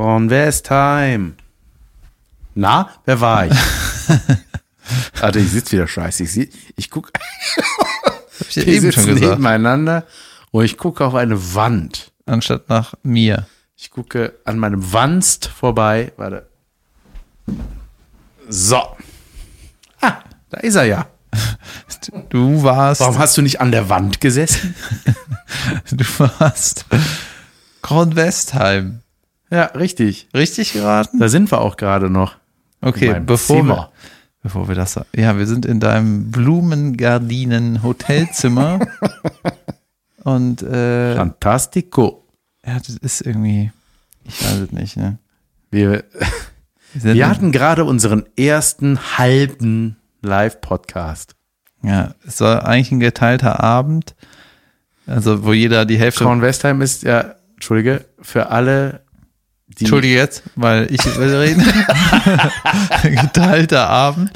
Kornwestheim. Na, wer war ich? Alter, ich sitze wieder scheiße. Ich, seh- ich guck, Hab ich eben schon gesagt. nebeneinander und ich gucke auf eine Wand. Anstatt nach mir. Ich gucke an meinem Wanst vorbei. Warte. So. Ah, da ist er ja. Du warst, Warum hast du nicht an der Wand gesessen? du warst Kornwestheim. Ja, richtig. Richtig geraten? Da sind wir auch gerade noch. Okay, bevor Zimmer. wir, bevor wir das, ja, wir sind in deinem Blumengardinen-Hotelzimmer und äh, Fantastico. ja, das ist irgendwie, ich weiß es nicht, ne? Wir, Wir, wir hatten gerade unseren ersten halben Live-Podcast. ja, es war eigentlich ein geteilter Abend, also wo jeder die Hälfte, Kornwestheim ist ja, Entschuldige, für alle, die. Entschuldige jetzt, weil ich will reden, geteilter Abend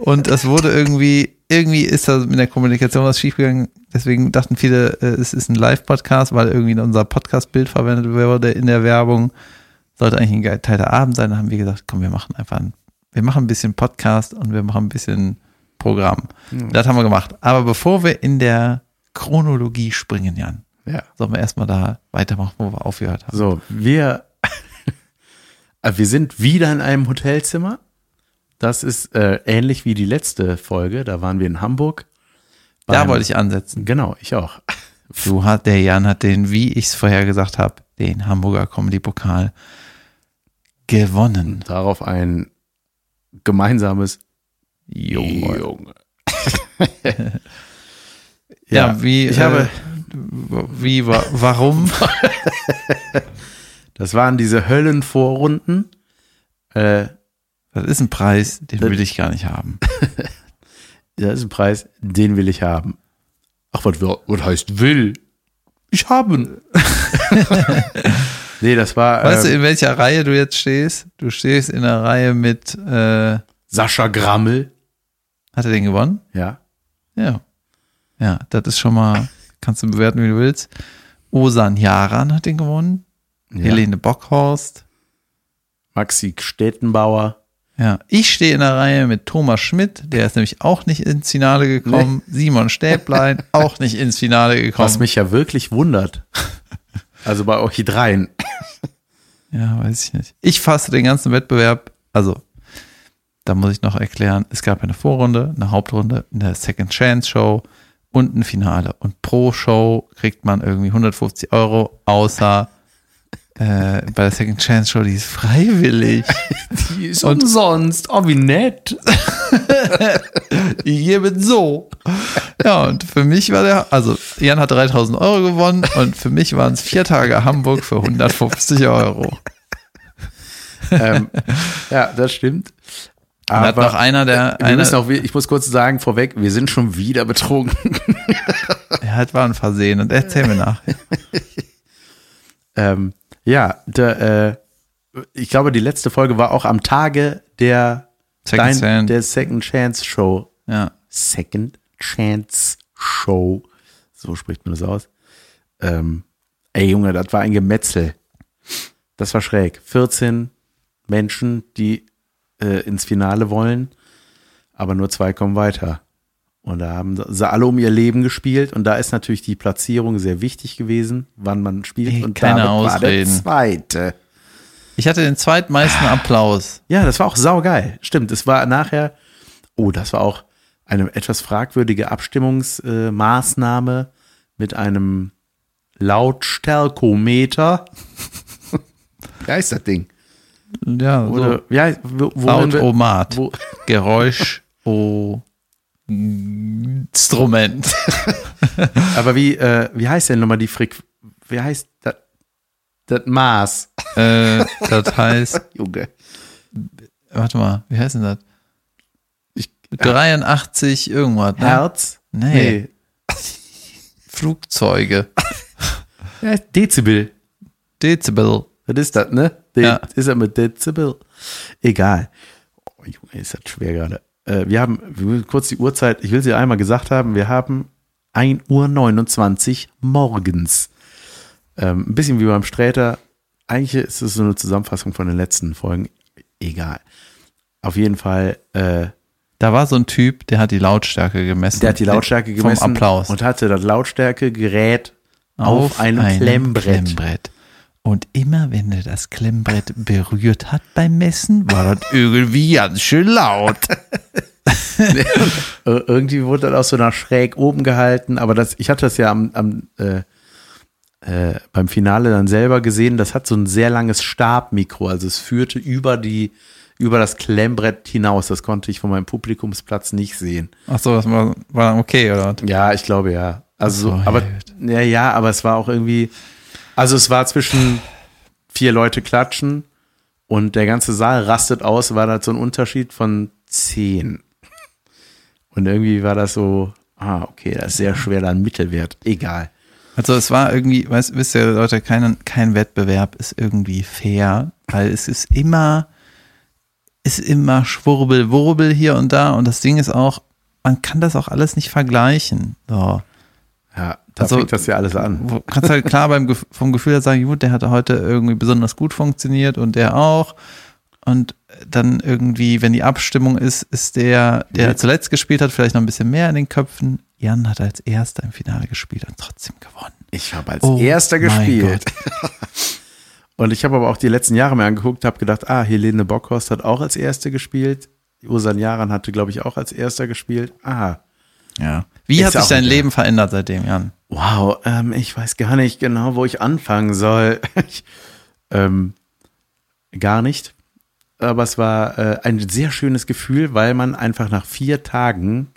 und es wurde irgendwie, irgendwie ist da mit der Kommunikation was schiefgegangen, deswegen dachten viele, äh, es ist ein Live-Podcast, weil irgendwie unser Podcast-Bild verwendet wurde in der Werbung, sollte eigentlich ein geteilter Abend sein, dann haben wir gesagt, komm, wir machen einfach ein, wir machen ein bisschen Podcast und wir machen ein bisschen Programm. Das haben wir gemacht. Aber bevor wir in der Chronologie springen, Jan, Ja. sollen wir erstmal da weitermachen, wo wir aufgehört haben. So, wir, wir sind wieder in einem Hotelzimmer. Das ist äh, ähnlich wie die letzte Folge. Da waren wir in Hamburg. Da wollte ich ansetzen. Genau, ich auch. Du hat, der Jan hat den, wie ich es vorher gesagt habe, den Hamburger Comedy-Pokal gewonnen. Darauf ein gemeinsames Junge. Junge. Ja, wie, ich äh, habe, Wie, wa warum? das waren diese Höllenvorrunden. Äh, Das ist ein Preis, den will ich gar nicht haben. das ist ein Preis, den will ich haben. Ach, was, was heißt will? Ich haben. nee, das war Weißt du, ähm, in welcher Reihe du jetzt stehst? Du stehst in der Reihe mit, äh, Sascha Grammel. hat er den gewonnen? Ja. Ja. Ja, das ist schon mal, kannst du bewerten, wie du willst. Osan Jaran hat den gewonnen. Ja. Helene Bockhorst. Maxi Stettenbauer. Ja, ich stehe in der Reihe mit Thomas Schmidt, der ist nämlich auch nicht ins Finale gekommen. Simon Stäblein, auch nicht ins Finale gekommen. Was mich ja wirklich wundert. Also bei euch dreien. Ja, weiß ich nicht. Ich fasse den ganzen Wettbewerb, also da muss ich noch erklären, es gab eine Vorrunde, eine Hauptrunde, eine Second Chance Show und ein Finale. Und pro Show kriegt man irgendwie 150 Euro, außer äh, bei der Second Chance Show, die ist freiwillig. Die ist umsonst. Oh, wie nett. Ich gebe so. Ja, und für mich war der, also Jan hat 3000 Euro gewonnen und für mich waren es vier Tage Hamburg für 150 Euro. ähm, ja, das stimmt. Und hat noch einer der, einer, auch, ich muss kurz sagen vorweg, wir sind schon wieder betrunken. er hat war ein Versehen und erzähl mir nach. ähm, ja, der, äh, ich glaube, die letzte Folge war auch am Tage der, Second Chance. der Second Chance Show. Ja. Second Chance Show. So spricht man das aus. Ähm, ey Junge, das war ein Gemetzel. Das war schräg. 14 Menschen, die äh, ins Finale wollen, aber nur zwei kommen weiter. Und da haben sie alle um ihr Leben gespielt und da ist natürlich die Platzierung sehr wichtig gewesen, wann man spielt. Ey, und keine David war der Ausreden. zweite. Ich hatte den zweitmeisten Applaus. Ja, das war auch saugeil. Stimmt, es war nachher, oh, das war auch eine etwas fragwürdige Abstimmungsmaßnahme Maßnahme mit einem Lautstärkometer. Wie heißt das Ding? Ja, Oder, so. ja, wo, Lautomat. Geräusch, Instrument. aber wie, äh, wie heißt denn nochmal die Frequenz? Wie heißt das? Das Maß. äh, das heißt, Junge. warte mal, wie heißt denn das? Ich, 83 irgendwas, ne? Herz? Nee. Flugzeuge. Ja, Dezibel. Dezibel. Was ist das, ne? De Ja. Ist er mit Dezibel? Egal. Oh, Junge, ist das schwer gerade. Äh, wir haben, kurz die Uhrzeit, ich will sie einmal gesagt haben, wir haben 1 Uhr 29 morgens. Ähm, ein bisschen wie beim Sträter, eigentlich ist es so eine Zusammenfassung von den letzten Folgen. Egal. Auf jeden Fall, äh, Da war so ein Typ, der hat die Lautstärke gemessen. der hat die Lautstärke Vom gemessen Applaus. und hatte das Lautstärkegerät auf, einem, Klemmbrett. Klemmbrett. Und immer wenn er das Klemmbrett berührt hat beim Messen, war das irgendwie ganz schön laut. Ir- Irgendwie wurde das auch so nach schräg oben gehalten, aber das, ich hatte das ja am, am äh, äh, beim Finale dann selber gesehen, das hat so ein sehr langes Stabmikro, also es führte über die, über das Klemmbrett hinaus. Das konnte ich von meinem Publikumsplatz nicht sehen. Ach so, das war, war okay, oder? Ja, ich glaube ja. Also, so, aber ja, ja, aber es war auch irgendwie, also es war zwischen vier Leute klatschen und der ganze Saal rastet aus, war da so ein Unterschied von zehn. Und irgendwie war das so, ah, okay, das ist sehr schwer, da einen Mittelwert. Egal. Also es war irgendwie, weißt, wisst ihr Leute, kein, kein Wettbewerb ist irgendwie fair, weil es ist immer, ist immer Schwurbel, Wurbel hier und da und das Ding ist auch, man kann das auch alles nicht vergleichen. So. Ja, da Also- fängt das ja alles an. Du kannst halt klar beim, vom Gefühl her sagen, gut, der hat heute irgendwie besonders gut funktioniert und der auch. Und dann irgendwie, wenn die Abstimmung ist, ist der, der Ja. zuletzt gespielt hat, vielleicht noch ein bisschen mehr in den Köpfen. Jan hat als erster im Finale gespielt und trotzdem gewonnen. Ich habe als Oh erster gespielt. Und ich habe aber auch die letzten Jahre mir angeguckt, habe gedacht, ah, Helene Bockhorst hat auch als erste gespielt. Ursan Jaran hatte, glaube ich, auch als erster gespielt. Ah, Ja. Wie hat sich dein egal. Leben verändert seitdem, Jan? Wow, ähm, ich weiß gar nicht genau, wo ich anfangen soll. ich, ähm, gar nicht. Aber es war äh, ein sehr schönes Gefühl, weil man einfach nach vier Tagen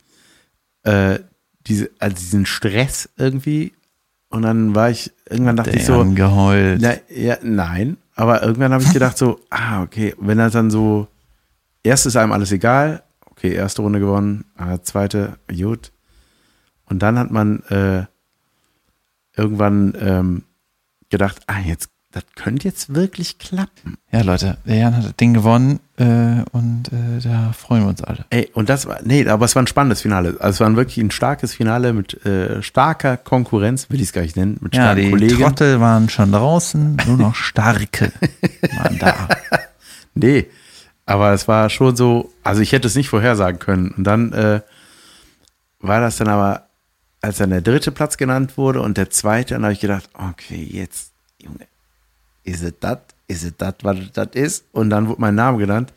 äh, diese, also diesen Stress irgendwie und dann war ich, irgendwann dachte ich so, geheult. na, ja, nein, aber irgendwann habe ich gedacht so, ah, okay, wenn das dann so, erst ist einem alles egal, okay, erste Runde gewonnen, ah, zweite, gut. Und dann hat man äh, irgendwann ähm, gedacht, ah, jetzt, das könnte jetzt wirklich klappen. Ja, Leute, der Jan hat das Ding gewonnen äh, und äh, da freuen wir uns alle. Ey, und das war, nee, aber es war ein spannendes Finale. Also es war wirklich ein starkes Finale mit äh, starker Konkurrenz, will ich es gar nicht nennen, mit Ja, starken die Kollegen. Trottel waren schon draußen, nur noch Starke waren da. Nee, aber es war schon so, also ich hätte es nicht vorhersagen können. Und dann äh, war das dann aber, als dann der dritte Platz genannt wurde und der zweite, dann habe ich gedacht, okay, jetzt, Junge, ist es das? Ist es das, was das ist? Und dann wurde mein Name genannt.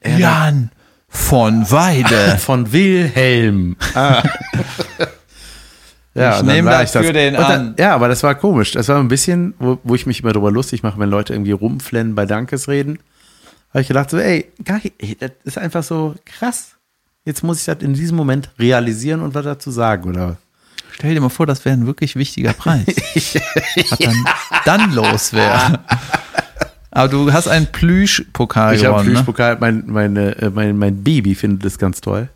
Er Jan von Weide. von Wilhelm. Ah. ja, Ich und dann nehm war dafür den dann, an. Ja, aber das war komisch. Das war ein bisschen, wo, wo ich mich immer drüber lustig mache, wenn Leute irgendwie rumflennen bei Dankesreden. Habe ich gedacht so, ey, geil, ey, das ist einfach so krass. Jetzt muss ich das in diesem Moment realisieren und was dazu sagen, oder? Stell dir mal vor, das wäre ein wirklich wichtiger Preis. Was dann, dann los wäre. Aber du hast einen Plüschpokal Ich habe gewonnen, ne? Plüschpokal, mein, meine, äh, mein, mein Baby findet das ganz toll.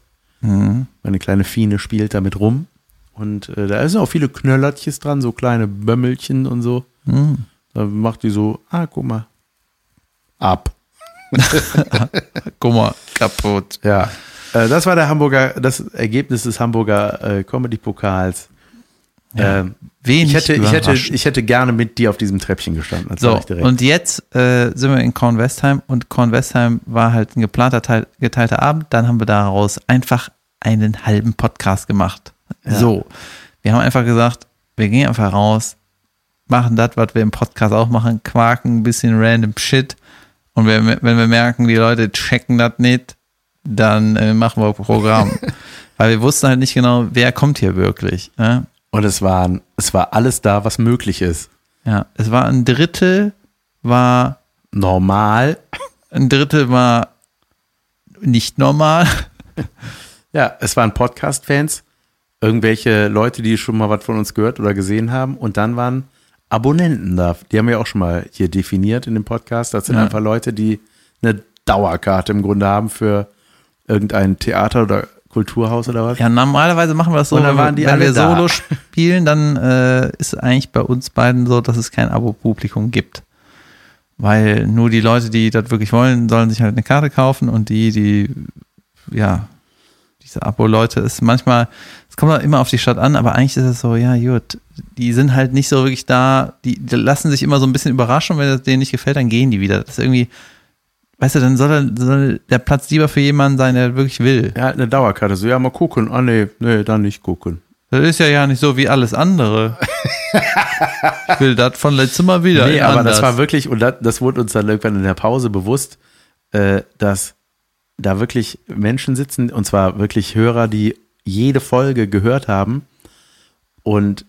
Mhm. Meine kleine Fine spielt damit rum. Und äh, da sind auch viele Knöllertjes dran, so kleine Bömmelchen und so. Mhm. Da macht die so, ah, guck mal. Ab. Guck mal, kaputt. Ja. Äh, das war der Hamburger, das Ergebnis des Hamburger äh, Comedy-Pokals. Ja, Ähm, ich, hätte, ich, hätte, ich hätte gerne mit dir auf diesem Treppchen gestanden. So, und jetzt äh, sind wir in Kornwestheim und Kornwestheim war halt ein geplanter, Teil, geteilter Abend. Dann haben wir daraus einfach einen halben Podcast gemacht. Ja. So, wir haben einfach gesagt, wir gehen einfach raus, machen das, was wir im Podcast auch machen, quaken ein bisschen random Shit. Und wenn, wir- wenn wir merken, die Leute checken das nicht, dann äh, machen wir Programm. Weil wir wussten halt nicht genau, wer kommt hier wirklich. Ja? Und es, waren, es war alles da, was möglich ist. ja, es war ein Drittel, war Normal. Ein Drittel war nicht normal. Ja, es waren Podcast-Fans, irgendwelche Leute, die schon mal was von uns gehört oder gesehen haben. Und dann waren Abonnenten da. Die haben wir auch schon mal hier definiert in dem Podcast. Das sind Ja. einfach Leute, die eine Dauerkarte im Grunde haben für irgendein Theater oder Kulturhaus oder was. Ja, normalerweise machen wir das so, Und dann wenn, waren die wenn alle wir da. Solo spielen, dann äh, ist eigentlich bei uns beiden so, dass es kein Abo-Publikum gibt. Weil nur die Leute, die das wirklich wollen, sollen sich halt eine Karte kaufen und die, die, ja, diese Abo-Leute ist manchmal es kommt immer auf die Stadt an, aber eigentlich ist es so, ja, gut, die sind halt nicht so wirklich da, die, die lassen sich immer so ein bisschen überraschen wenn es denen nicht gefällt, dann gehen die wieder. Das ist irgendwie, weißt du, dann soll, soll der Platz lieber für jemanden sein, der wirklich will. Er hat eine Dauerkarte. So, ja, mal gucken. Ah, nee, nee, dann nicht gucken. Das ist ja ja nicht so wie alles andere. ich will das von letztem Mal wieder. Nee, aber anders. das war wirklich, und das, das wurde uns dann irgendwann in der Pause bewusst, äh, dass da wirklich Menschen sitzen, und zwar wirklich Hörer, die jede Folge gehört haben und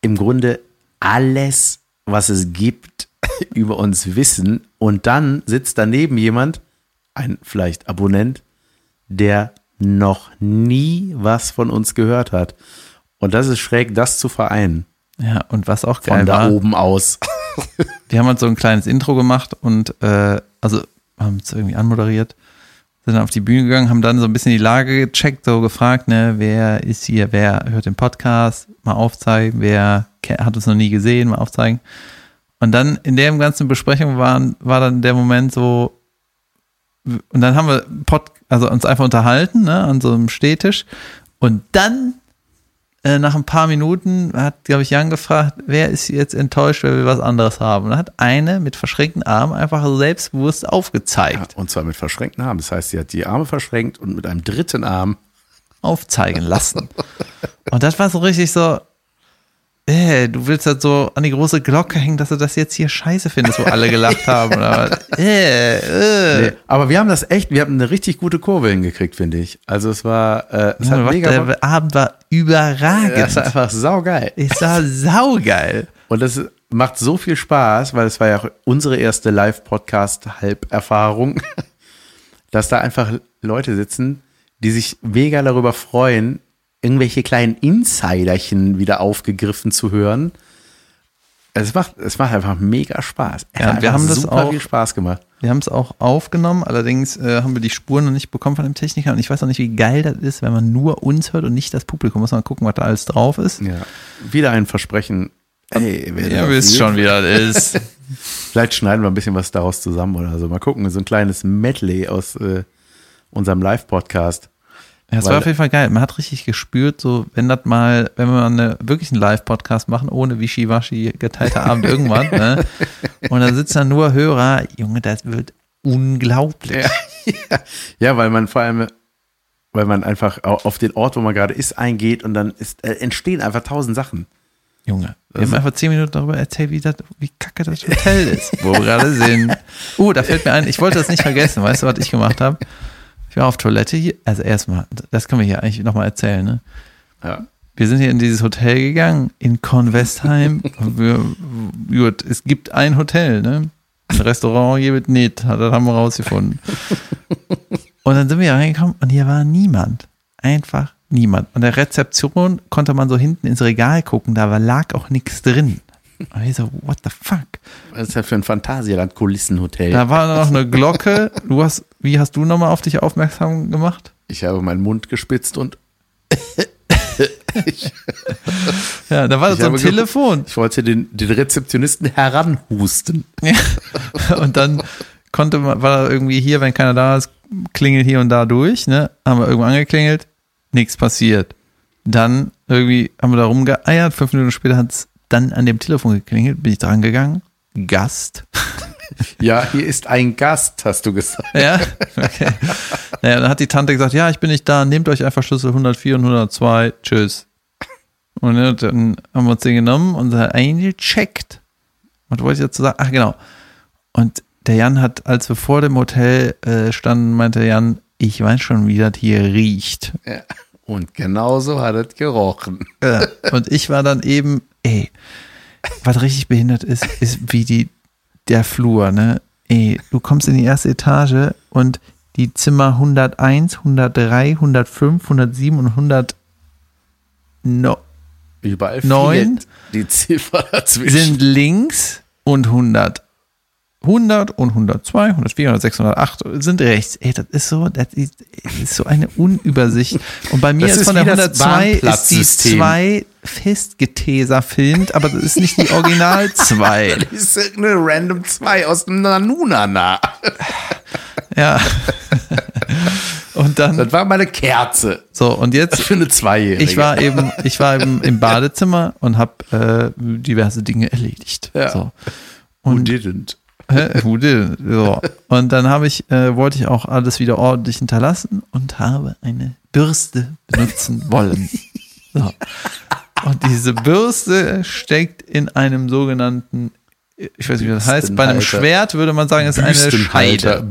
im Grunde alles, was es gibt, über uns wissen. Und dann sitzt daneben jemand, ein vielleicht Abonnent, der noch nie was von uns gehört hat. Und das ist schräg, das zu vereinen. Ja, und was auch Von geil da war, oben aus. wir haben halt so ein kleines Intro gemacht und äh, also haben es irgendwie anmoderiert, sind dann auf die Bühne gegangen, haben dann so ein bisschen die Lage gecheckt, so gefragt, ne, wer ist hier, wer hört den Podcast, mal aufzeigen, wer hat uns noch nie gesehen, mal aufzeigen. Und dann in der ganzen Besprechung waren, war dann der Moment so, und dann haben wir Pod, also uns einfach unterhalten, ne, an so einem Stehtisch. Und dann, äh, nach ein paar Minuten, hat, glaube ich, Jan gefragt, wer ist jetzt enttäuscht, weil wir was anderes haben. Und dann hat eine mit verschränkten Armen einfach selbstbewusst Ja, aufgezeigt, und zwar mit verschränkten Armen. Das heißt, sie hat die Arme verschränkt und mit einem dritten Arm. aufzeigen lassen. Und das war so richtig so, äh, du willst halt so an die große Glocke hängen, dass du das jetzt hier scheiße findest, wo alle gelacht haben. Oder. Äh, äh. Nee, aber wir haben das echt, wir haben eine richtig gute Kurve hingekriegt, finde ich. Also es war, äh, es Ja, hat mega Bock. der Abend war überragend. Das war einfach saugeil. Ich sah saugeil. Und das macht so viel Spaß, weil es war ja auch unsere erste Live-Podcast-Halberfahrung, dass da einfach Leute sitzen, die sich mega darüber freuen, irgendwelche kleinen Insiderchen wieder aufgegriffen zu hören. Es macht, es macht einfach mega Spaß. Es Ja, wir haben das super auch- viel Spaß gemacht. Wir haben es auch aufgenommen, allerdings äh, haben wir die Spuren noch nicht bekommen von dem Techniker und ich weiß auch nicht, wie geil das ist, wenn man nur uns hört und nicht das Publikum. Muss man gucken, was da alles drauf ist. Ja. Wieder ein Versprechen. Ey, wer Ihr wisst schon, wie das ist. Vielleicht schneiden wir ein bisschen was daraus zusammen oder so. Mal gucken, so ein kleines Medley aus äh, unserem Live-Podcast. Ja, es war auf jeden Fall geil. Man hat richtig gespürt, so wenn das mal, wenn wir mal eine, wirklich einen Live-Podcast machen, ohne Wischiwaschi, geteilter Abend irgendwann, ne? Und da sitzen dann nur Hörer, Junge, das wird unglaublich. Ja, ja, weil man vor allem, weil man einfach au- auf den Ort, wo man gerade ist, eingeht und dann ist, äh, entstehen einfach tausend Sachen. Junge, wir haben einfach zehn Minuten darüber erzählt, wie, das, wie kacke das Hotel ist, wo wir gerade sind. Uh, da fällt mir ein, ich wollte das nicht vergessen. Weißt du, was ich gemacht habe? Ich war auf Toilette hier. Also erstmal, das können wir hier eigentlich nochmal erzählen, ne? Ja. Wir sind hier in dieses Hotel gegangen, in Convestheim. wir, gut, es gibt ein Hotel, ne? Ein Restaurant hier mit nicht, das haben wir rausgefunden. Und dann sind wir hier reingekommen und hier war niemand. Einfach niemand. Und der Rezeption konnte man so hinten ins Regal gucken, da lag auch nichts drin. Und ich so, what the fuck? Was ist ja für ein Phantasialand-Kulissenhotel? Da war noch eine Glocke. Du hast, wie hast du nochmal auf dich aufmerksam gemacht? Ich habe meinen Mund gespitzt und Ja, da war Ich so ein ge- Telefon. ich wollte den, den Rezeptionisten heranhusten. Ja. Und dann konnte man, war irgendwie hier, wenn keiner da ist, klingelt hier und da durch, ne? Haben wir irgendwo angeklingelt, nichts passiert. Dann irgendwie haben wir da rumgeeiert, fünf Minuten später hat es dann an dem Telefon geklingelt, bin ich dran gegangen. Gast. Ja, hier ist ein Gast, hast du gesagt. Ja, okay. Naja, dann hat die Tante gesagt, ja, ich bin nicht da, nehmt euch einfach Schlüssel 104 und 102, tschüss. Und dann haben wir uns den genommen und eingecheckt. Was wollte ich dazu sagen? Ach, genau. Und der Jan hat, als wir vor dem Hotel äh, standen, meinte Jan, ich weiß schon, wie das hier riecht. Ja. Und genauso hat es gerochen. Ja. Und ich war dann eben, ey, was richtig behindert ist, ist wie die, der Flur, ne? Ey, du kommst in die erste Etage und die Zimmer 101, 103, 105, 107 und 100 no, Überall Neun fehlt die Ziffer dazwischen. sind links und 100. 100 und 102, 104, 106, 108 sind rechts. Ey, das ist so, das ist, so eine Unübersicht. Und bei mir Das ist, von der wie das 102 ist die Bahnplatzsystem. 2 festgeteserfilmt, aber das ist nicht die Original 2. Das ist irgendeine Random 2 aus dem Nanunana. Ja. Und dann, Das war meine Kerze. so, und jetzt Für eine Zweijährige. Ich war eben, ich war eben im Badezimmer und habe äh, diverse Dinge erledigt. Ja. So. Und, didn't? Who did? So. und dann habe ich, äh, wollte ich auch alles wieder ordentlich hinterlassen und habe eine Bürste benutzen wollen. So. Und diese Bürste steckt in einem sogenannten, ich weiß nicht, wie das heißt, bei einem. Schwert würde man sagen, es ist eine. Scheide.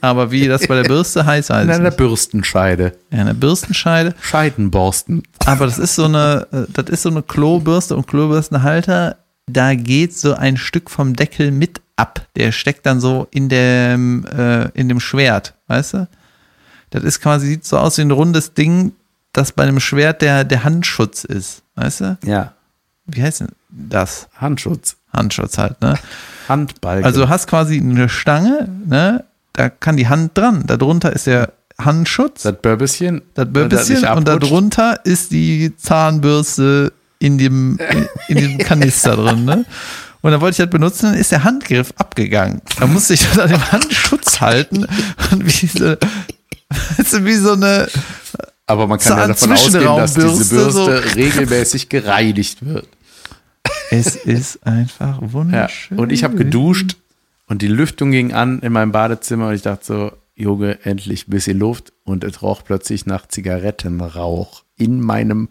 Aber wie das bei der Bürste heißt, weiß In ich einer. Bürstenscheide. Ja, eine Bürstenscheide. Scheidenborsten. Aber das ist so eine, äh, das ist so eine Klobürste und Klobürstenhalter. Da geht so ein Stück vom Deckel mit ab. Der steckt dann so in dem, äh, in dem Schwert, weißt du? Das ist quasi, sieht so aus wie ein rundes Ding, das bei einem Schwert der, der Handschutz ist, weißt du? Ja. Wie heißt denn das? Handschutz. Handschutz halt, ne? Handbalken. Also du hast quasi eine Stange, ne? Da kann die Hand dran. Darunter ist der Handschutz. das Börbischen. Das nicht und darunter ist die Zahnbürste in dem, in, in diesem Kanister drin, ne? Und dann wollte ich das benutzen, dann ist der Handgriff abgegangen. Da musste ich das an dem Handschutz halten und wie so, du, wie so eine, Aber man kann ja davon ausgehen, dass diese Bürste regelmäßig gereinigt wird. es ist einfach Ja. wunderschön. Und ich habe geduscht und die Lüftung ging an in meinem Badezimmer und ich dachte so, Junge, endlich ein bisschen Luft und es roch plötzlich nach Zigarettenrauch in meinem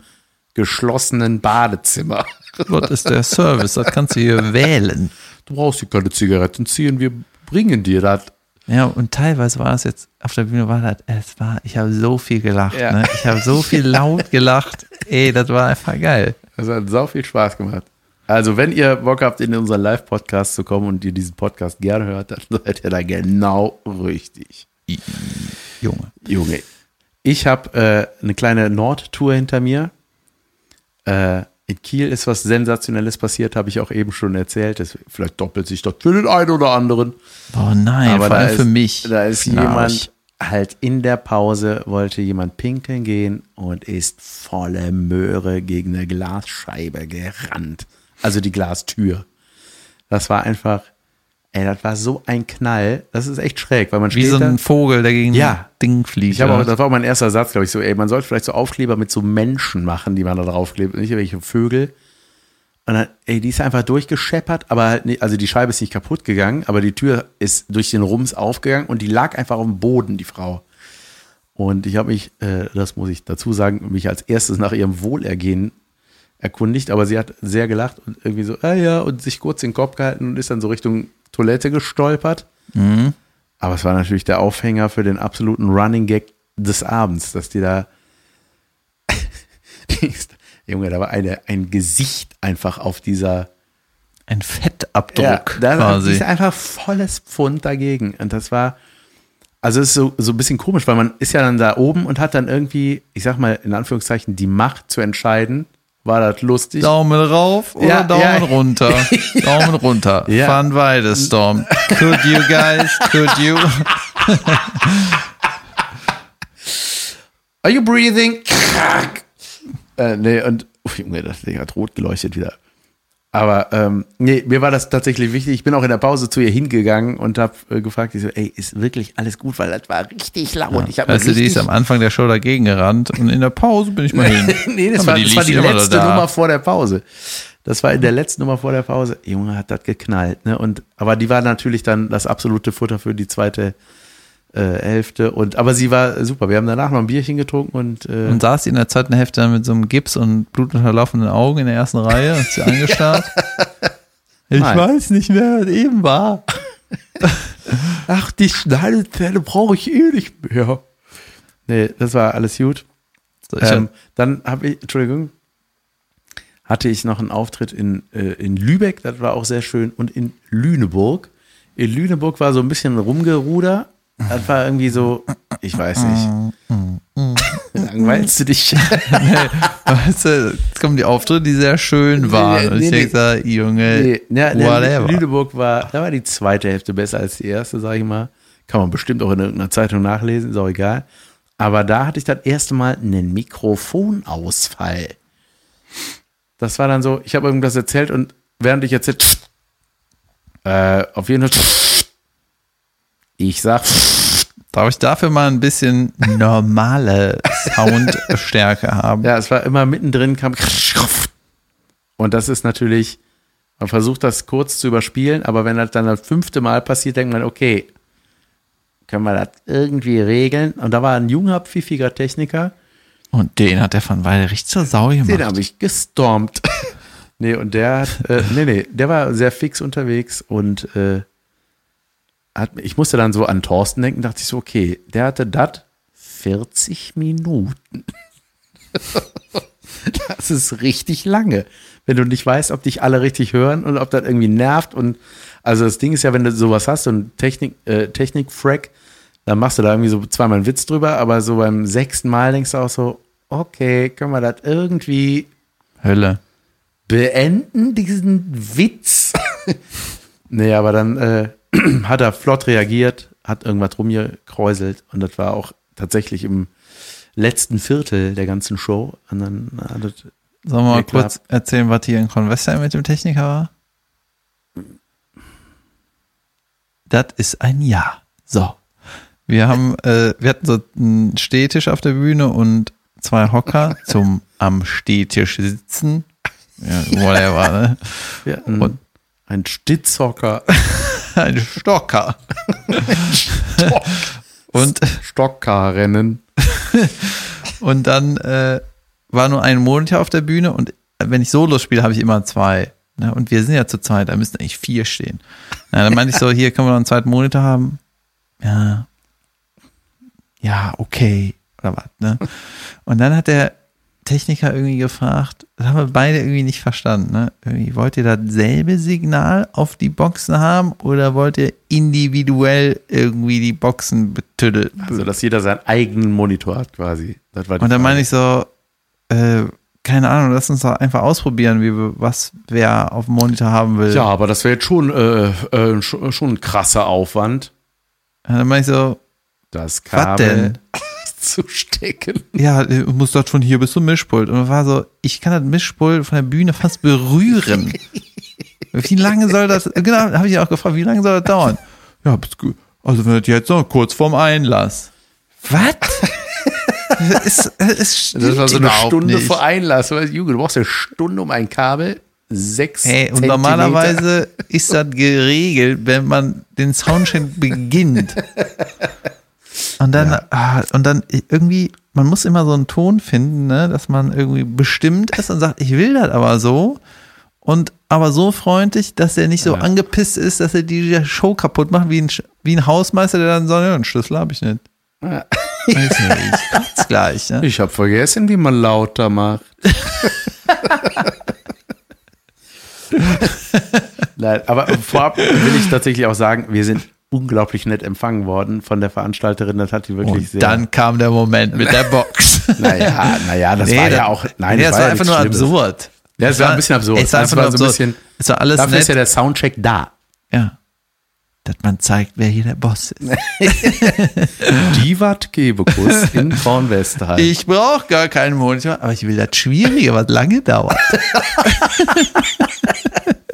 geschlossenen Badezimmer. Gott ist der Service, das kannst du hier wählen. Du brauchst hier keine Zigaretten ziehen, wir bringen dir das. Ja, und teilweise war es jetzt, auf der Bühne war das, es war, ich habe so viel gelacht, Ja. ne? Ich habe so viel laut gelacht. Ey, das war einfach geil. Das hat sau viel Spaß gemacht. Also, wenn ihr Bock habt, in unseren Live-Podcast zu kommen und ihr diesen Podcast gerne hört, dann seid ihr da genau richtig. Junge. Junge. Ich habe äh, eine kleine Nordtour hinter mir. Äh, in Kiel ist was Sensationelles passiert, habe ich auch eben schon erzählt. Das, vielleicht doppelt sich das für den einen oder anderen. Oh nein, Aber vor allem ist, für mich. Da ist Schnarch. jemand halt in der Pause, wollte jemand pinkeln gehen und ist volle Möhre gegen eine Glasscheibe gerannt. Also die Glastür. Das war einfach, ey, das war so ein Knall. Das ist echt schräg, weil man Wie so da. ein Vogel, der gegen Ja. ein Ding fliegt. Ich auch, das war auch mein erster Satz, glaube ich, so, ey, man sollte vielleicht so Aufkleber mit so Menschen machen, die man da draufklebt, nicht irgendwelche Vögel. Und dann, ey, die ist einfach durchgescheppert, aber halt nicht, also die Scheibe ist nicht kaputt gegangen, aber die Tür ist durch den Rums aufgegangen und die lag einfach auf dem Boden, die Frau. Und ich habe mich, äh, das muss ich dazu sagen, mich als erstes nach ihrem Wohlergehen erkundigt, aber sie hat sehr gelacht und irgendwie so, ah ja, und sich kurz den Kopf gehalten und ist dann so Richtung Toilette gestolpert. Mhm. Aber es war natürlich der Aufhänger für den absoluten Running Gag des Abends, dass die da. Junge, da war eine, ein Gesicht einfach auf dieser. Ein Fettabdruck Ja, da quasi. ist einfach volles Pfund dagegen. Und das war. Also es ist so, so ein bisschen komisch, weil man ist ja dann da oben und hat dann irgendwie, ich sag mal in Anführungszeichen, die Macht zu entscheiden. War das lustig? Daumen rauf oder Ja, Daumen ja. runter? Daumen runter. Ja. Fun Weidestorm. Could you guys, could you? Are you breathing? Krack. Äh, nee, und, oh, Junge, das Ding hat rot geleuchtet wieder. Aber ähm, nee, mir war das tatsächlich wichtig. Ich bin auch in der Pause zu ihr hingegangen und habe äh, gefragt, ich so, ey, ist wirklich alles gut, weil das war richtig laut. Ich habe Weißt du, die ist am Anfang der Show dagegen gerannt und in der Pause bin ich mal hin. nee, das war, die das war die letzte da. Nummer vor der Pause. Das war in der letzten Nummer vor der Pause. Junge, hat das geknallt. Ne? Und, aber die war natürlich dann das absolute Futter für die zweite äh, Hälfte. Und, aber sie war super. Wir haben danach noch ein Bierchen getrunken und, äh, Und saß sie in der zweiten Hälfte dann mit so einem Gips und blutunterlaufenden Augen in der ersten Reihe und sie angestarrt. Ich Nein. weiß nicht mehr, was eben war. ach, die Schneidezähne brauche ich eh nicht mehr. Nee, das war alles gut. So, Ähm, dann habe ich, Entschuldigung, hatte ich noch einen Auftritt in, äh, in Lübeck, das war auch sehr schön, und in Lüneburg. In Lüneburg war so ein bisschen Rumgeruder. Das war irgendwie so, ich weiß nicht. Langweilst du dich? weißt du, jetzt kommen die Auftritte, die sehr schön waren. Nee, und ich nee, denke, da, Junge, Nee, ja, whatever. Lüneburg war, da war die zweite Hälfte besser als die erste, sage ich mal. Kann man bestimmt auch in irgendeiner Zeitung nachlesen, ist auch egal. Aber da hatte ich das erste Mal einen Mikrofonausfall. Das war dann so, ich habe irgendwas erzählt und während ich erzählt, äh, auf jeden Fall, ich sag, Darf ich dafür mal ein bisschen normale Soundstärke haben? Ja, es war immer mittendrin, kam und das ist natürlich, man versucht das kurz zu überspielen, aber wenn das dann das fünfte Mal passiert, denkt man, okay, können wir das irgendwie regeln? Und da war ein junger, pfiffiger Techniker, Und den hat der von Weile richtig zur Sau den gemacht. habe ich gestormt. nee, und der hat, äh, nee, nee, der war sehr fix unterwegs und äh, hat, ich musste dann so an Thorsten denken, dachte ich so, okay, der hatte das 40 Minuten. das ist richtig lange. Wenn du nicht weißt, ob dich alle richtig hören und ob das irgendwie nervt. Und also das Ding ist ja, wenn du sowas hast, so ein Technik, äh, Technik-Frack, dann machst du da irgendwie so zweimal einen Witz drüber, aber so beim sechsten Mal denkst du auch so, okay, können wir das irgendwie Hölle. beenden, diesen Witz? nee, aber dann äh, hat er flott reagiert, hat irgendwas rumgekräuselt und das war auch tatsächlich im letzten Viertel der ganzen Show. Und dann hat das, Sollen wir mal kurz erzählen, was hier in Convestheim mit dem Techniker war? Das ist ein Ja. So. Wir haben, äh, wir hatten so einen Stehtisch auf der Bühne und zwei Hocker zum am Stehtisch sitzen. Ja, whatever, ne? wir hatten Und- ein Stitzhocker, Ein Stocker. Und, Stockkarrennen. und dann äh, war nur ein Monitor auf der Bühne und wenn ich Solos spiele, habe ich immer zwei. Ne? Und wir sind ja zu zweit, da müssten eigentlich vier stehen. Na, dann meinte ich so, hier können wir noch einen zweiten Monitor haben. Ja. Ja, okay. Oder was, ne? Und dann hat der Techniker irgendwie gefragt, das haben wir beide irgendwie nicht verstanden, ne? Irgendwie, wollt ihr dasselbe Signal auf die Boxen haben oder wollt ihr individuell irgendwie die Boxen betüddeln? Also, dass jeder seinen eigenen Monitor hat quasi. Und dann Frage. meine ich so, äh, keine Ahnung, lass uns doch einfach ausprobieren, wie wir, was wer auf dem Monitor haben will. Ja, aber das wäre jetzt schon, äh, äh, schon, ein krasser Aufwand, Und dann meine ich so, das was Kabel denn? Zu stecken. Ja, du musst das von hier bis zum Mischpult. Und man war so, ich kann das Mischpult von der Bühne fast berühren. wie lange soll das, genau, habe ich auch gefragt, wie lange soll das dauern? Ja. Also wenn das jetzt noch kurz vorm Einlass. Was? es, es Das war so eine Stunde nicht. vor Einlass. Junge, du brauchst eine Stunde um ein Kabel. Sechs Hey, und normalerweise ist das geregelt, wenn man den Soundcheck beginnt. Und dann, ah, und dann irgendwie, man muss immer so einen Ton finden, ne, dass man irgendwie bestimmt ist und sagt, ich will das aber so. Und aber so freundlich, dass er nicht so Ja. angepisst ist, dass er die Show kaputt macht, wie ein, wie ein Hausmeister, der dann sagt, ja, einen Schlüssel habe ich nicht. Ja. Ich kotz gleich, ne? Ich habe vergessen, wie man lauter macht. Nein, aber vorab will ich tatsächlich auch sagen, wir sind unglaublich nett empfangen worden von der Veranstalterin. Das hat die wirklich Und sehr. dann kam der Moment mit der Box. naja, naja, das war ja auch. Nein, nee, das das war, war einfach nur Schlimmes. absurd. Ja, es war ein bisschen absurd. Es war Das einfach war nur so ein bisschen- es war alles Dafür nett. ist ja der Soundcheck da. ja. Dass man zeigt, wer hier der Boss ist. Die Watt-Gebekus in Kornwestheim. Ich brauche gar keinen Monitor, aber ich will das Schwierige, was lange dauert.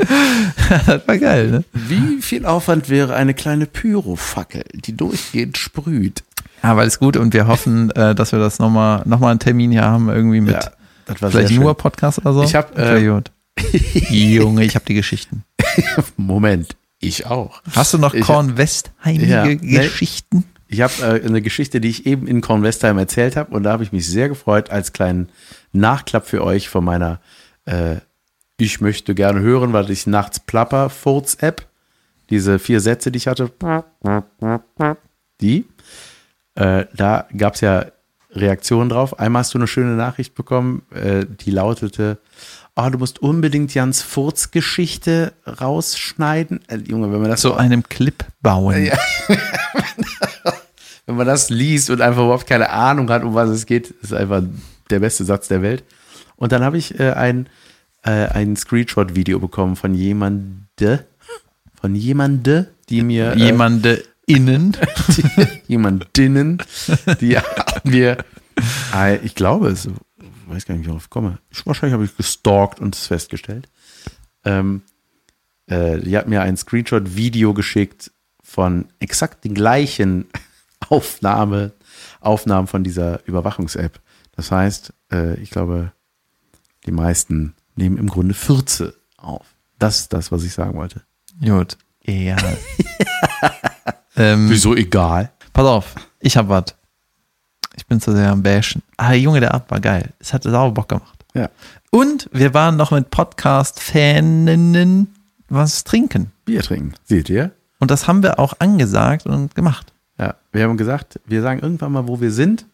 das war geil, ne? Wie viel Aufwand wäre eine kleine Pyrofackel, die durchgehend sprüht? Ja, weil es gut und wir hoffen, äh, dass wir das nochmal noch mal einen Termin hier haben, irgendwie mit Ja, das war vielleicht nur schön. Podcast oder so. Ich hab, äh. Junge, ich habe die Geschichten. Moment, ich auch. Hast du noch Kornwestheimige Ja. Geschichten? Ich habe äh, eine Geschichte, die ich eben in Kornwestheim erzählt habe und da habe ich mich sehr gefreut als kleinen Nachklapp für euch von meiner äh, Ich möchte gerne hören, weil ich nachts plapper Furz App, diese vier Sätze, die ich hatte, die, äh, da gab es ja Reaktionen drauf. Einmal hast du eine schöne Nachricht bekommen, äh, die lautete, oh, du musst unbedingt Jans Furz-Geschichte rausschneiden. Äh, Junge, wenn man das Zu einem Clip bauen. Ja. wenn man das liest und einfach überhaupt keine Ahnung hat, um was es geht, ist einfach der beste Satz der Welt. Und dann habe ich äh, ein, äh, ein Screenshot-Video bekommen von jemande, von jemande, die mir, äh, Jemande innen. die, jemandinnen, die hat mir, äh, ich glaube es, ich weiß gar nicht, wie ich darauf komme. Ich, wahrscheinlich habe ich gestalkt und es festgestellt. Ähm, äh, die hat mir ein Screenshot-Video geschickt von exakt den gleichen Aufnahme, Aufnahmen von dieser Überwachungs-App. Das heißt, äh, ich glaube, die meisten nehmen im Grunde Fürze auf. Das ist das, was ich sagen wollte. Gut. Ja. ähm, Wieso egal? pass auf, ich hab was. Ich bin zu sehr am Bashen. Ah, Junge, der Abend war geil. Es hat sauber Bock gemacht. Ja. Und wir waren noch mit Podcast-Faninnen was trinken. Bier trinken. Seht ihr? Und das haben wir auch angesagt und gemacht. Ja. Wir haben gesagt, wir sagen irgendwann mal, wo wir sind.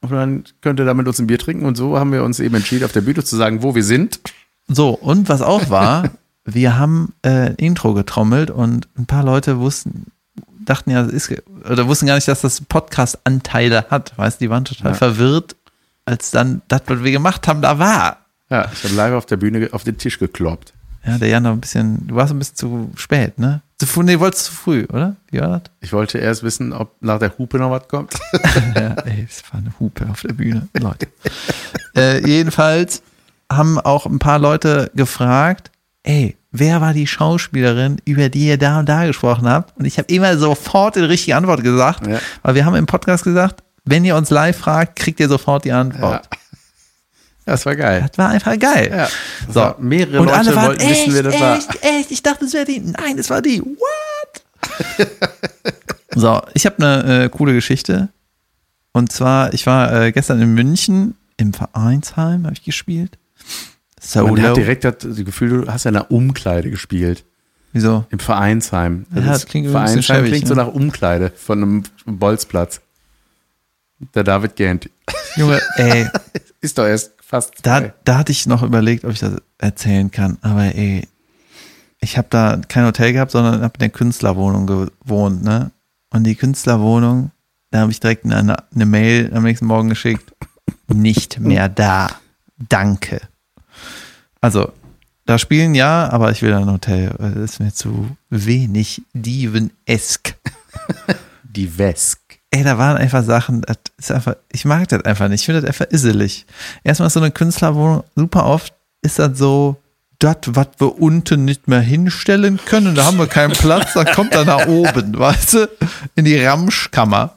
Und dann könnt ihr da mit uns ein Bier trinken. Und so haben wir uns eben entschieden, auf der Bühne zu sagen, wo wir sind. So, und was auch war, wir haben äh, ein Intro getrommelt und ein paar Leute wussten, dachten ja, das ist, oder wussten gar nicht, dass das Podcast-Anteile hat. Weißt du, die waren total Ja. verwirrt, als dann das, was wir gemacht haben, da war. Ja, ich habe live auf der Bühne auf den Tisch gekloppt. Ja, der Jan noch ein bisschen, du warst ein bisschen zu spät, ne? Zu früh, nee, wolltest zu früh, oder? Wie war das? Ich wollte erst wissen, ob nach der Hupe noch was kommt. Ja, ey, es war eine Hupe auf der Bühne, Leute. äh, jedenfalls haben auch ein paar Leute gefragt, ey, wer war die Schauspielerin, über die ihr da und da gesprochen habt? Und ich habe immer sofort die richtige Antwort gesagt, Ja. weil wir haben im Podcast gesagt, wenn ihr uns live fragt, kriegt ihr sofort die Antwort. Das war geil. Das war einfach geil. Ja. So. So, mehrere und Leute alle waren wollten echt, wissen, wer das war. echt, echt. Ich dachte, es wäre die. Nein, es war die. What? so, ich habe eine äh, coole Geschichte. Und zwar, ich war äh, gestern in München im Vereinsheim, habe ich gespielt. Man Solo. hat direkt das Gefühl, du hast ja in einer Umkleide gespielt. Wieso? Im Vereinsheim. Ja, das klingt Vereinsheim schäbig, klingt so ne? nach Umkleide von einem Bolzplatz. Der David Gant. Junge, ey, Ist doch erst fast da, da hatte ich noch überlegt, ob ich das erzählen kann. Aber ey, ich habe da kein Hotel gehabt, sondern habe in der Künstlerwohnung gewohnt, ne? Und die Künstlerwohnung, da habe ich direkt eine, eine Mail am nächsten Morgen geschickt. Nicht mehr da. Danke. Also, da spielen ja, aber ich will ein Hotel. Das ist mir zu wenig Dieven-esk. Die Wesk. Ey, da waren einfach Sachen, das ist einfach, ich mag das einfach nicht. Ich finde das einfach isselig. Erstmal ist so eine Künstlerwohnung, super oft ist das so, das, was wir unten nicht mehr hinstellen können, da haben wir keinen Platz, dann kommt er nach oben, weißt du, in die Ramschkammer.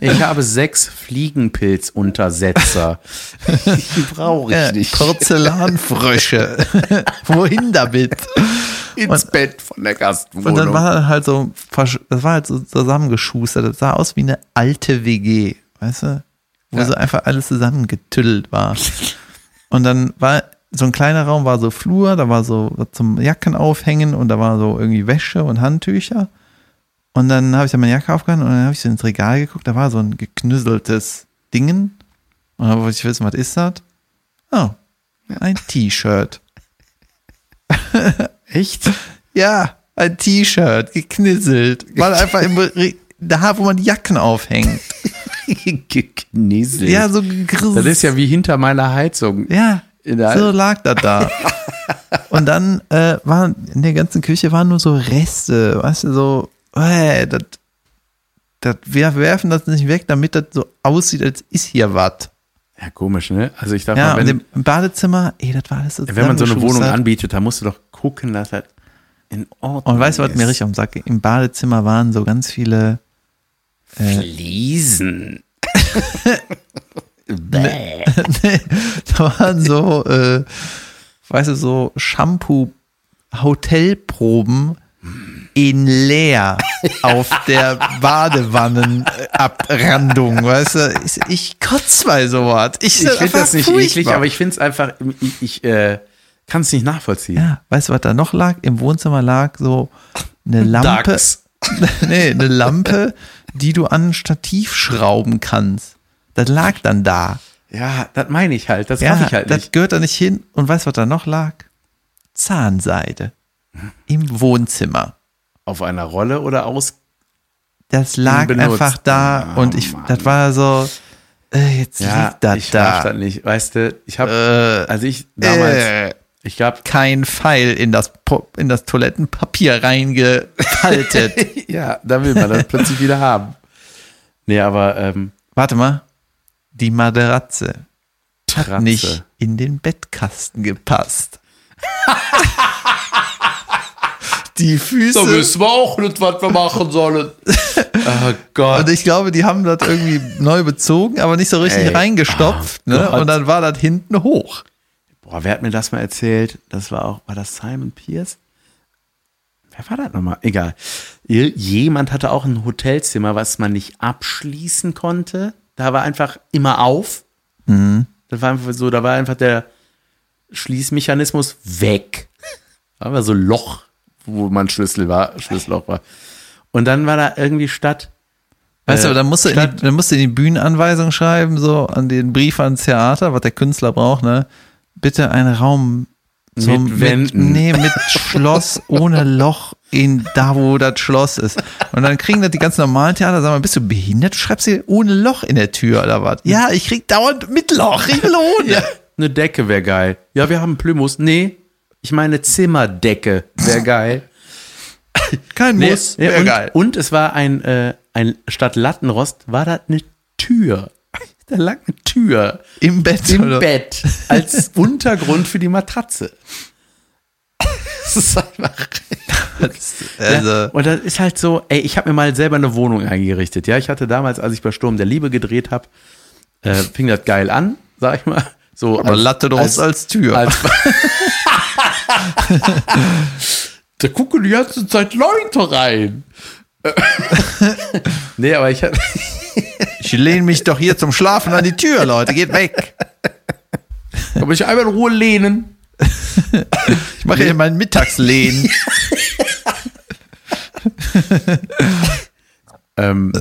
Ich habe sechs Fliegenpilzuntersetzer. Die brauche ich Äh, nicht. Porzellanfrösche. Wohin damit? Ins Bett von der Gastwohnung. Und dann war halt so, das war halt so zusammengeschustert. Das sah aus wie eine alte WG, weißt du? Wo Ja. so einfach alles zusammengetüttelt war. Und dann war so ein kleiner Raum, war so Flur, da war so was zum Jacken aufhängen und da war so irgendwie Wäsche und Handtücher. Und dann habe ich da meine Jacke aufgehangen und dann habe ich so ins Regal geguckt, da war so ein geknüsseltes Dingen. Und dann wollte ich wissen, was ist das? Oh, ein T-Shirt. Echt? Ja, ein T-Shirt, geknisselt. Weil einfach im, Re- da, wo man die Jacken aufhängt. Geknisselt. Ja, so gegriffen. Das ist ja wie hinter meiner Heizung. Ja, so lag das da. Und dann äh, waren in der ganzen Küche waren nur so Reste, weißt du, so, äh, das, das, wir werfen das nicht weg, damit das so aussieht, als ist hier was. Ja, komisch, ne? Also ich dachte Ja, mal, und wenn, im Badezimmer, ey, das war alles so wenn man so eine Wohnung zusammengeschustert. anbietet, dann musst du doch gucken, dass das in Ordnung Und weißt du, was mir richtig am Sack? Im Badezimmer waren so ganz viele Fliesen. Bäh. da waren so, äh, weißt du, so Shampoo-Hotelproben in leer auf der Badewannenabbrandung, weißt du? Ich, ich kotz bei sowas. Ich, Ich finde das nicht furchtbar. eklig, aber ich finde es einfach, ich, ich äh, kann es nicht nachvollziehen. Ja, weißt du, was da noch lag? Im Wohnzimmer lag so eine Lampe. Nee, eine Lampe, die du an ein Stativ schrauben kannst. Das lag dann da. Ja, das meine ich halt. Das Ja, mache ich halt das nicht. gehört da nicht hin. Und weißt du, was da noch lag? Zahnseide. Im Wohnzimmer. Auf einer Rolle oder aus. Das lag Benutzt. einfach da Oh, und ich, Mann. das war so, äh, jetzt Ja, liegt das ich darf da. das nicht. Weißt du, ich habe, Äh, also ich damals, äh, ich glaube, kein Pfeil in das, in das Toilettenpapier reingefaltet. ja, da will man das plötzlich wieder haben. Nee, aber ähm, Warte mal. Die Matratze hat Tratze. nicht die Füße. Da wissen wir auch nicht, was wir machen sollen. oh Gott. Und ich glaube, die haben das irgendwie neu bezogen, aber nicht so richtig Ey. reingestopft. Ah, ne? Gott. Und dann war das hinten hoch. Boah, wer hat mir das mal erzählt? Das war auch, war das Simon Pierce? Wer war das nochmal? Egal. Jemand hatte auch ein Hotelzimmer, was man nicht abschließen konnte. Da war einfach immer auf. Das war einfach so, da war einfach der Schließmechanismus weg. Da war so Loch, wo mein Schlüssel war, Schlüsselloch war. Und dann war da irgendwie statt. Weißt äh, du, dann musst du, in die, dann musst du in die Bühnenanweisung schreiben, so an den Brief ans Theater, was der Künstler braucht, ne? Bitte einen Raum zum, Mit Wänden. nee, mit Schloss ohne Loch in da, wo das Schloss ist. Und dann kriegen das die ganz normalen Theater, sagen mal, bist du behindert? Du schreibst hier ohne Loch in der Tür oder was? Ja, ich krieg dauernd mit Loch, ich will ohne. Ja, eine Decke wäre geil. Ja, wir haben Plümus. Nee, ich meine Zimmerdecke wäre geil. Kein Nee, Muss, nee, wär und, geil. und es war ein, äh, ein statt Lattenrost war das eine Tür. Da lag eine Tür Im Bett. im oder? Bett als Untergrund für die Matratze. Das ist einfach. Also, ja, und das ist halt so, ey, ich habe mir mal selber eine Wohnung eingerichtet. Ja, ich hatte damals, als ich bei Sturm der Liebe gedreht habe, äh, fing das geil an, sag ich mal. So aber Lattenrost als, Tür. als da gucken die ganze Zeit Leute rein. nee, aber ich hab, ich lehne mich doch hier zum Schlafen an die Tür, Leute, geht weg. aber ich einmal in Ruhe lehnen. Ich mache hier meinen Mittagslehnen. Ähm,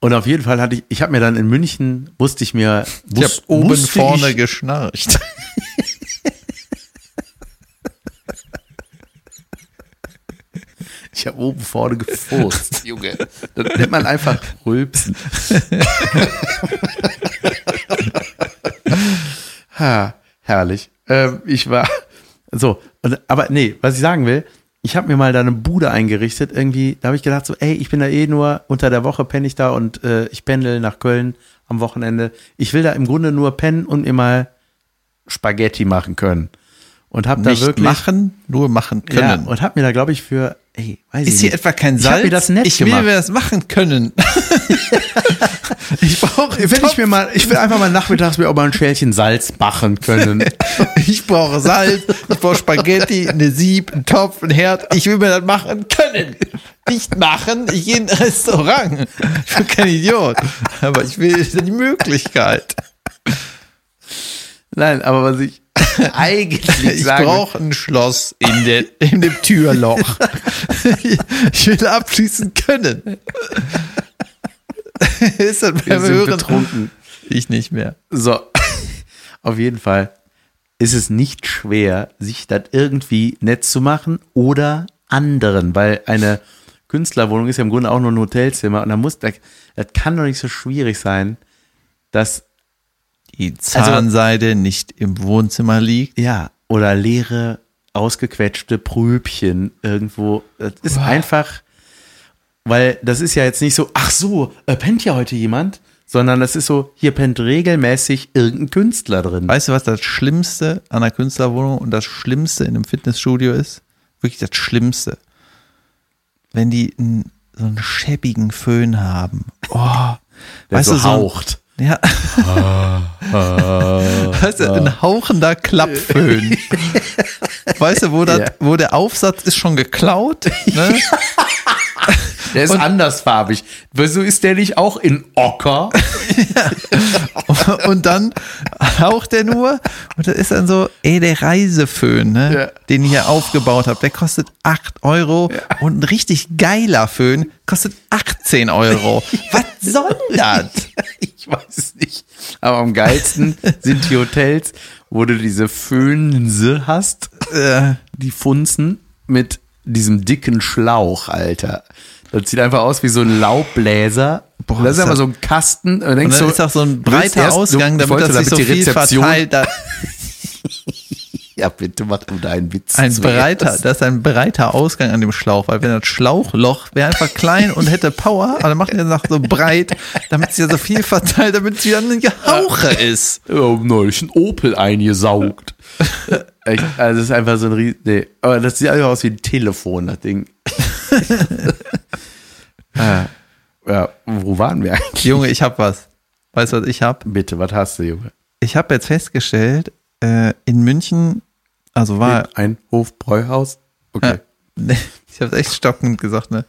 und auf jeden Fall hatte ich, ich habe mir dann in München, musste ich mir, Ich habe wus- oben musste vorne ich, geschnarcht. Ich habe oben vorne gefurzt, Junge. Das nennt man einfach rülpsen. ha, herrlich. Ähm, ich war so, und, aber nee, was ich sagen will, ich habe mir mal da eine Bude eingerichtet, irgendwie, da habe ich gedacht so, ey, ich bin da eh nur unter der Woche penne ich da und äh, ich pendel nach Köln am Wochenende. Ich will da im Grunde nur pennen und mir mal Spaghetti machen können. Und habe da Nicht wirklich machen, nur machen ja, können. und habe mir da glaube ich für, ey, weiß ist ich hier nicht. etwa kein Ich Salz? hab mir das nett ich will mir das machen können. ich brauche Wenn ich mir mal, ich will einfach mal nachmittags mir auch mal ein Schälchen Salz machen können. ich brauche Salz, ich brauche Spaghetti, eine Sieb, einen Topf, ein Herd. Ich will mir das machen können. Nicht machen, ich gehe in ein Restaurant. Ich bin kein Idiot. Aber ich will die Möglichkeit. Nein, aber was ich eigentlich Ich brauche ein Schloss in, der, in dem Türloch. Ich will abschließen können. Ist das wir beim sind Hören? betrunken. Ich nicht mehr. So, auf jeden Fall ist es nicht schwer, sich das irgendwie nett zu machen oder anderen, weil eine Künstlerwohnung ist ja im Grunde auch nur ein Hotelzimmer und da muss, das, das kann doch nicht so schwierig sein, dass Die Zahnseide nicht im Wohnzimmer liegt. Ja, oder leere, ausgequetschte Pröbchen irgendwo. Das ist einfach, weil das ist ja jetzt nicht so, ach so, äh, pennt ja heute jemand, sondern das ist so, hier pennt regelmäßig irgendein Künstler drin. Weißt du, was das Schlimmste an einer Künstlerwohnung und das Schlimmste in einem Fitnessstudio ist? Wirklich das Schlimmste. Wenn die n- so einen schäbigen Föhn haben. Oh, Der weißt so du, so ein- haucht. Ja. weißt du, ein hauchender Klappföhn. weißt du, wo, das, Ja. wo der Aufsatz ist schon geklaut? Ne? Der ist andersfarbig. Wieso ist der nicht auch in Ocker? und dann haucht der nur und das ist dann so, ey, der Reiseföhn, ne, Ja. den ich hier aufgebaut habe, der kostet 8 Euro und ein richtig geiler Föhn kostet 18 Euro. Was soll das? Ich weiß. Aber am geilsten sind die Hotels, wo du diese Föhnse hast, Äh, die Funzen mit diesem dicken Schlauch, Alter. Das sieht einfach aus wie so ein Laubbläser. Boah, das ist das- so ein Kasten. Und, dann und denkst dann du, ist auch so ein breiter erst- Ausgang, damit das sich so viel verteilt. Da, Ja, bitte mach du deinen Witz. Ein zuerst. breiter, das ist ein breiter Ausgang an dem Schlauch, weil wenn das Schlauchloch wäre einfach klein und hätte Power, aber dann macht er nach so breit, damit es ja so viel verteilt, damit es wieder ein Gehauche ist. Ich hab neulich einen Opel eingesaugt. Echt, also das ist einfach so ein Ries nee. Aber das sieht einfach aus wie ein Telefon, das Ding. ah, ja, wo waren wir eigentlich? Junge, ich hab was. Weißt du, was ich hab? Bitte, was hast du, Junge? Ich habe jetzt festgestellt, äh, in München, also war Ein Hofbräuhaus? Okay. Nee, ich habe echt stockend gesagt, ne?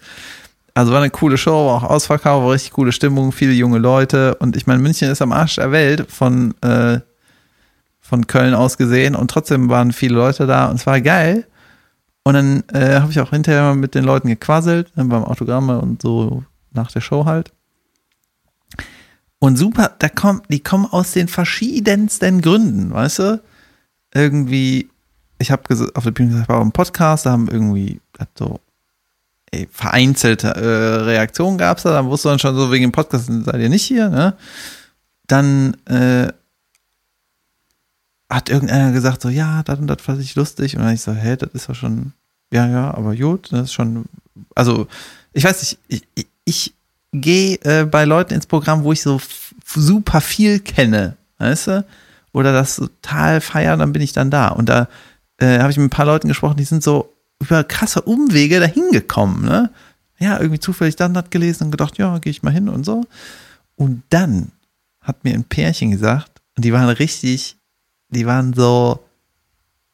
Also war eine coole Show, war auch Ausverkauf, war richtig coole Stimmung, viele junge Leute und ich meine, München ist am Arsch der Welt von, äh, von Köln aus gesehen und trotzdem waren viele Leute da und es war geil. Und dann äh, habe ich auch hinterher mal mit den Leuten gequasselt, dann beim Autogramme und so nach der Show halt. Und super, da kommt, die kommen aus den verschiedensten Gründen, weißt du? Irgendwie, ich habe auf der Bühne gesagt, war im Podcast, da haben irgendwie so ey, vereinzelte äh, Reaktionen gab es da, dann wusste man schon so, wegen dem Podcast seid ihr nicht hier, ne? Dann äh, hat irgendeiner gesagt, so, ja, das und das fand ich lustig. Und dann ich so, hä, das ist doch schon, ja, ja, aber gut, das ist schon, also, ich weiß nicht, ich, ich, ich gehe äh, bei Leuten ins Programm, wo ich so super viel kenne, weißt du? Oder das total feiern, dann bin ich dann da. Und da äh, habe ich mit ein paar Leuten gesprochen, die sind so über krasse Umwege dahin gekommen, ne? Ja, irgendwie zufällig dann das gelesen und gedacht, ja, gehe ich mal hin und so. Und dann hat mir ein Pärchen gesagt, und die waren richtig, die waren so,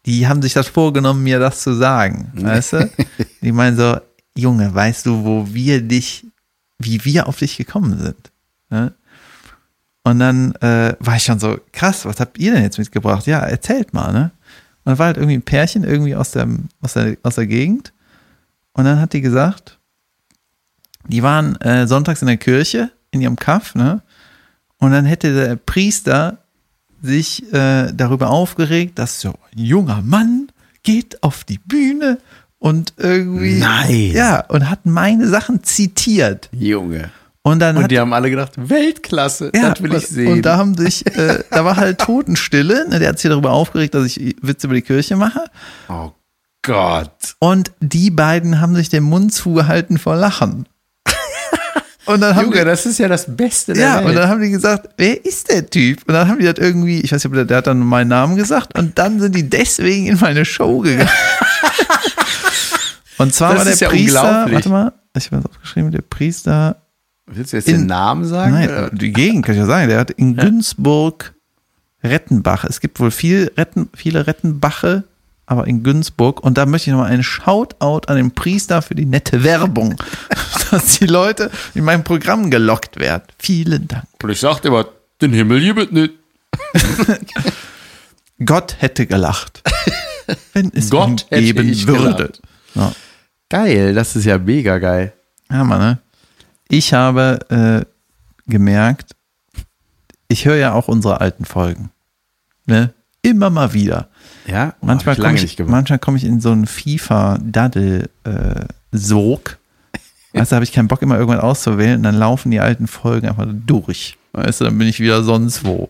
die haben sich das vorgenommen, mir das zu sagen, weißt du? Die meinen so, Junge, weißt du, wo wir dich, wie wir auf dich gekommen sind? Ne? Und dann äh, war ich schon so, krass, was habt ihr denn jetzt mitgebracht? Ja, erzählt mal, ne? Und dann war halt irgendwie ein Pärchen irgendwie aus, dem, aus, der, aus der Gegend. Und dann hat die gesagt, die waren äh, sonntags in der Kirche, in ihrem Kaff, ne? Und dann hätte der Priester sich äh, darüber aufgeregt, dass so ein junger Mann geht auf die Bühne und irgendwie. Nein. Ja, und hat meine Sachen zitiert. Junge. Und dann Und hat die haben alle gedacht, Weltklasse, ja, das will ich sehen. Und da haben sich, äh, da war halt Totenstille. Ne, der hat sich darüber aufgeregt, dass ich Witze über die Kirche mache. oh Gott. Und die beiden haben sich den Mund zugehalten vor Lachen. Und dann haben Junge, die, das ist ja das Beste der ja, Welt. und dann haben die gesagt, wer ist der Typ? Und dann haben die das irgendwie, ich weiß nicht, ob der, der hat dann meinen Namen gesagt und dann sind die deswegen in meine Show gegangen. und zwar Das war der ist ja Priester, unglaublich. warte mal, ich habe das aufgeschrieben, der Priester Willst du jetzt in- den Namen sagen? Nein, oder? die Gegend kann ich ja sagen. Der hat in Günzburg Rettenbach. Es gibt wohl viel Retten, viele Rettenbache, aber in Günzburg. Und da möchte ich nochmal einen Shoutout an den Priester für die nette Werbung, dass die Leute in mein Programm gelockt werden. Vielen Dank. Und ich sagte immer, den Himmel gibt nicht. Gott hätte gelacht, wenn es Gott ihn geben würde. gelacht. Ja. Geil, das ist ja mega geil. Ja, Mann, ne? Ich habe äh, gemerkt, ich höre ja auch unsere alten Folgen. Ne? Immer mal wieder. Ja, Manchmal komme ich, manchmal komm ich in so einen FIFA-Daddel-Sog. weißt du, habe ich keinen Bock, immer irgendwann auszuwählen und dann laufen die alten Folgen einfach durch. Weißt du, dann bin ich wieder sonst wo.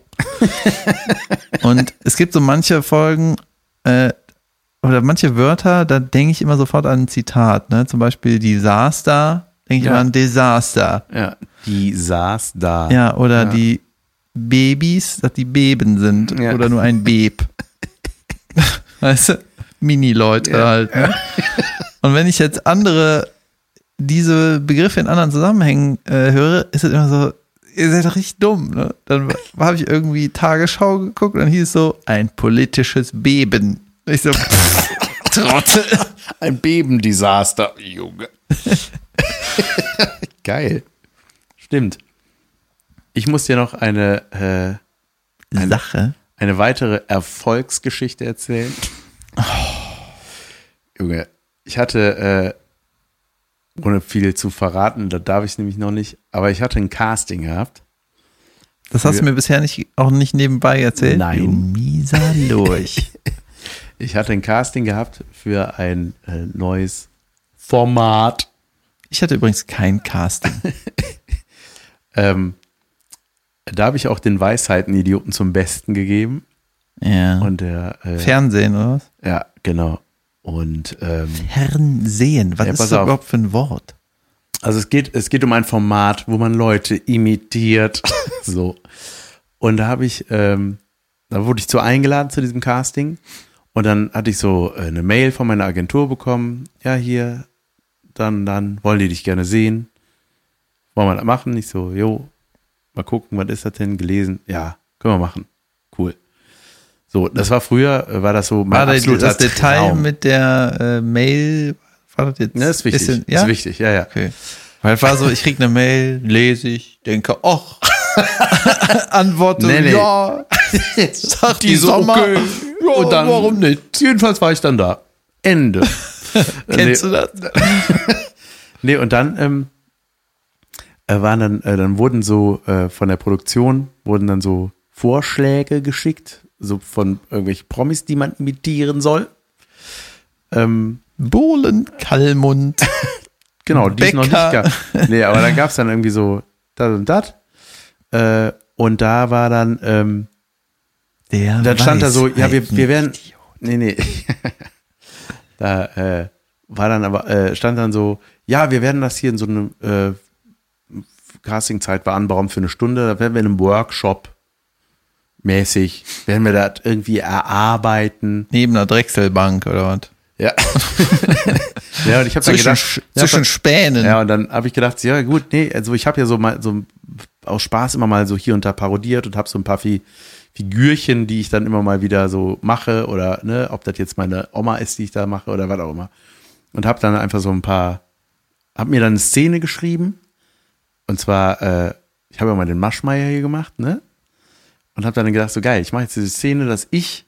und es gibt so manche Folgen äh, oder manche Wörter, da denke ich immer sofort an ein Zitat. Ne? Zum Beispiel Disaster, denke ich Ja. immer an Desaster. Ja, die saß da. Ja, oder Ja. die Babys, dass die Beben sind Ja. oder nur ein Beb. weißt du? Mini-Leute halt. Ne? Und wenn ich jetzt andere, diese Begriffe in anderen Zusammenhängen äh, höre, ist es immer so, ihr seid doch richtig dumm. Ne? Dann habe ich irgendwie Tagesschau geguckt und dann hieß es so, ein politisches Beben. Ich so, pff, Trottel. Ein Bebendesaster, Junge. Geil. Stimmt. Ich muss dir noch eine, äh, Sache. eine weitere Erfolgsgeschichte erzählen. Junge, ich hatte, äh, ohne viel zu verraten, da darf ich nämlich noch nicht, aber ich hatte ein Casting gehabt. Das hast du mir bisher nicht, auch nicht nebenbei erzählt. Nein. Du mieser Lurch. Ich hatte ein Casting gehabt für ein äh, neues Format. Ich hatte übrigens kein Casting. Ähm, da habe ich auch den Weisheiten-Idioten zum Besten gegeben. Ja. Und der, äh, Fernsehen, oder was? ja, genau. Und ähm, Fernsehen. Was Ja, ist das auf. überhaupt für ein Wort? Also es geht, es geht um ein Format, wo man Leute imitiert. so. Und da habe ich, ähm, da wurde ich zu eingeladen zu diesem Casting. Und dann hatte ich so äh, eine Mail von meiner Agentur bekommen. Ja, hier, dann, dann wollen die dich gerne sehen. Wollen wir das machen? Ich so, jo, mal gucken, was ist das denn? Gelesen. Ja, können wir machen. Cool. So, das war früher, äh, war das so mein War absoluter das Detail Traum. mit der äh, Mail, war das jetzt? Ja, ist wichtig. bisschen- ja? Ist wichtig, ja, ja. Okay. Weil es war so, ich krieg eine Mail, lese ich, denke, ach, antworte, Nee, nee. ja, Sagt die Sommer. Ja, und dann, warum nicht? Jedenfalls war ich dann da. Ende. kennst nee, du das? nee, und dann ähm, äh, waren dann, äh, dann wurden so äh, von der Produktion wurden dann so Vorschläge geschickt, so von irgendwelchen Promis, die man imitieren soll. Ähm, Bohlen, Kallmund, genau, die es noch nicht gab. Nee, aber dann gab es dann irgendwie so das und das. Äh, und da war dann, ähm, der dann stand da so, ja, wir, wir werden. Nee, nee. da äh, war dann aber, äh, stand dann so, ja, wir werden das hier in so einem äh, Castingzeit beanbauen für eine Stunde, da werden wir in einem Workshop mäßig, werden wir das irgendwie erarbeiten. Neben einer Drechselbank oder was? Ja. ja, und ich habe dann gedacht, zwischen Spänen. ja, und dann habe ich gedacht, ja gut, nee, also ich habe ja so mal so aus Spaß immer mal so hier und da parodiert und habe so ein paar Fi Figürchen, die ich dann immer mal wieder so mache oder ne, ob das jetzt meine Oma ist, die ich da mache oder was auch immer. Und habe dann einfach so ein paar, habe mir dann eine Szene geschrieben und zwar, äh, ich habe ja mal den Maschmeier hier gemacht, ne? Und habe dann gedacht, so geil, ich mache jetzt diese Szene, dass ich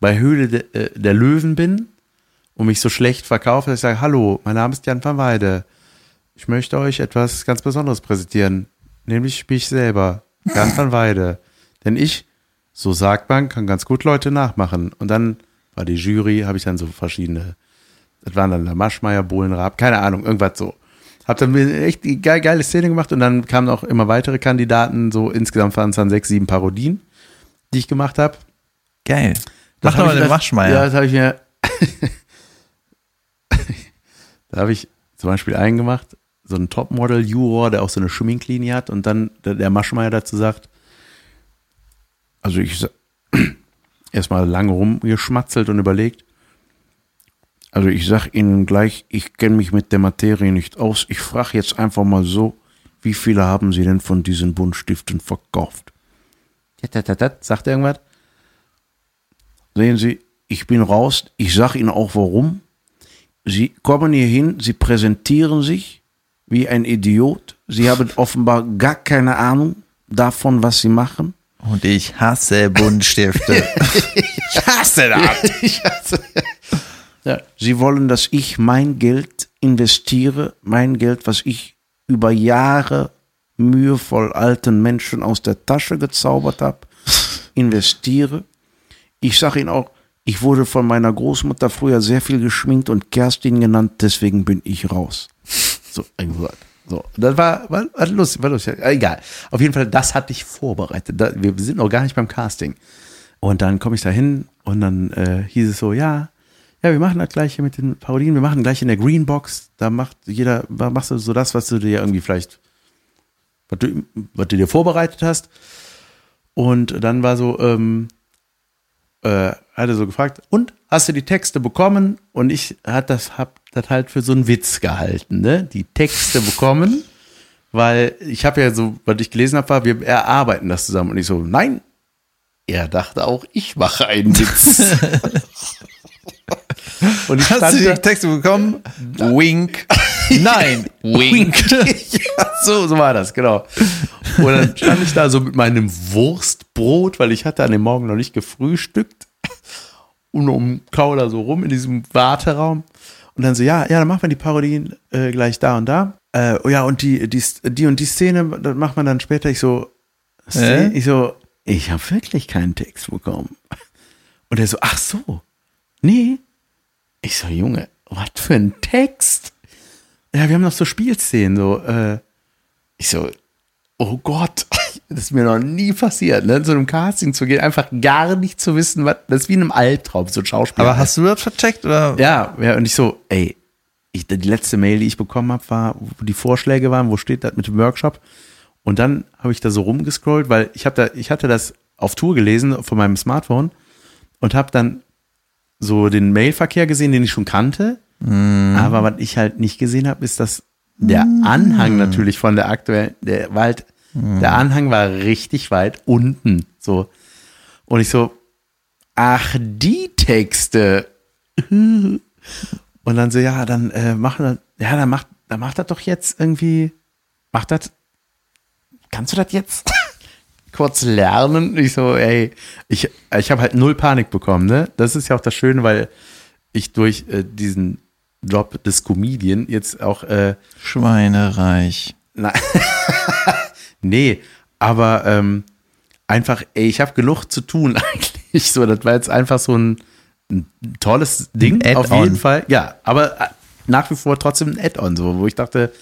bei Höhle de, äh, der Löwen bin und mich so schlecht verkaufe, dass ich sage, hallo, mein Name ist Jan van Weide. Ich möchte euch etwas ganz Besonderes präsentieren, nämlich mich selber, Jan van Weide. Denn ich, so sagt man, kann ganz gut Leute nachmachen. Und dann war die Jury, habe ich dann so verschiedene, das waren dann der Maschmeier, Bohlenraab, keine Ahnung, irgendwas so. Hab dann echt die geil, geile Szene gemacht und dann kamen auch immer weitere Kandidaten, so insgesamt waren es dann sechs, sieben Parodien, die ich gemacht habe. Geil. Das Mach doch mal den Maschmeier. Ja, das habe ich mir. da habe ich zum Beispiel einen gemacht, so ein Topmodel-Juror, der auch so eine Schminklinie hat und dann der Maschmeier dazu sagt, also ich erstmal lange rumgeschmatzelt und überlegt. Also ich sag Ihnen gleich, ich kenne mich mit der Materie nicht aus. Ich frage jetzt einfach mal so, wie viele haben Sie denn von diesen Buntstiften verkauft? Sagt er irgendwas? Sehen Sie, ich bin raus. Ich sage Ihnen auch warum. Sie kommen hier hin, Sie präsentieren sich wie ein Idiot. Sie haben offenbar gar keine Ahnung davon, was Sie machen. Und ich hasse Buntstifte. Ich hasse das. ich hasse ja, Sie wollen, dass ich mein Geld investiere, mein Geld, was ich über Jahre mühevoll alten Menschen aus der Tasche gezaubert habe, investiere. Ich sage Ihnen auch, ich wurde von meiner Großmutter früher sehr viel geschminkt und Kerstin genannt, deswegen bin ich raus. So, irgendwo. So, das war, war, war lustig, war lustig. Egal. Auf jeden Fall, das hatte ich vorbereitet. Da, wir sind noch gar nicht beim Casting. Und dann komme ich da hin und dann äh, hieß es so, ja, ja, wir machen das gleiche mit den Parodien, wir machen gleich in der Greenbox, da macht jeder, machst du so das, was du dir irgendwie vielleicht, was du, was du dir vorbereitet hast. Und dann war so, ähm, äh, hat er so gefragt, und hast du die Texte bekommen? Und ich hat das, hab das halt für so einen Witz gehalten, ne? Die Texte bekommen, weil ich habe ja so, was ich gelesen habe, war, wir erarbeiten das zusammen. Und ich so, nein, er dachte auch, ich mache einen Witz. Und ich Hast du da, die Texte bekommen? Wink. Nein. Wink. ja, so, so war das, genau. Und dann stand ich da so mit meinem Wurstbrot, weil ich hatte an dem Morgen noch nicht gefrühstückt. Und um kau da so rum in diesem Warteraum. Und dann so, ja, ja, dann machen wir die Parodien äh, gleich da und da. Äh, oh ja, und die, die, die und die Szene, das macht man dann später. Ich so, Hä? ich so, ich habe wirklich keinen Text bekommen. Und er so, ach so, nee. Ich so, Junge, was für ein Text? Ja, wir haben noch so Spielszenen, so, äh, ich so, oh Gott, Das ist mir noch nie passiert, ne? zu einem Casting zu gehen, einfach gar nicht zu wissen, was, das ist wie in einem Albtraum, so ein Schauspieler. Aber hast du das vercheckt oder? Ja, ja, und ich so, ey, ich, die letzte Mail, die ich bekommen habe, war, wo die Vorschläge waren, wo steht das mit dem Workshop. Und dann habe ich da so rumgescrollt, weil ich habe da, ich hatte das auf Tour gelesen von meinem Smartphone und habe dann so den Mailverkehr gesehen, den ich schon kannte. Aber was ich halt nicht gesehen habe, ist, dass der Anhang natürlich von der aktuellen, der war halt, der Anhang war richtig weit unten. So. Und ich so, ach, die Texte. Und dann so, ja, dann äh, machen wir, ja, dann macht, dann macht das doch jetzt irgendwie, macht das, kannst du das jetzt kurz lernen? Ich so, ey, ich, ich habe halt null Panik bekommen, ne? Das ist ja auch das Schöne, weil ich durch äh, diesen Job des Comedian jetzt auch, äh, Schweinereich. na, nee, aber ähm, einfach, ey, ich habe genug zu tun eigentlich. So, das war jetzt einfach so ein, ein tolles Ding, Ein auf jeden Fall. Ja, aber äh, nach wie vor trotzdem ein Add-on, so, wo ich dachte,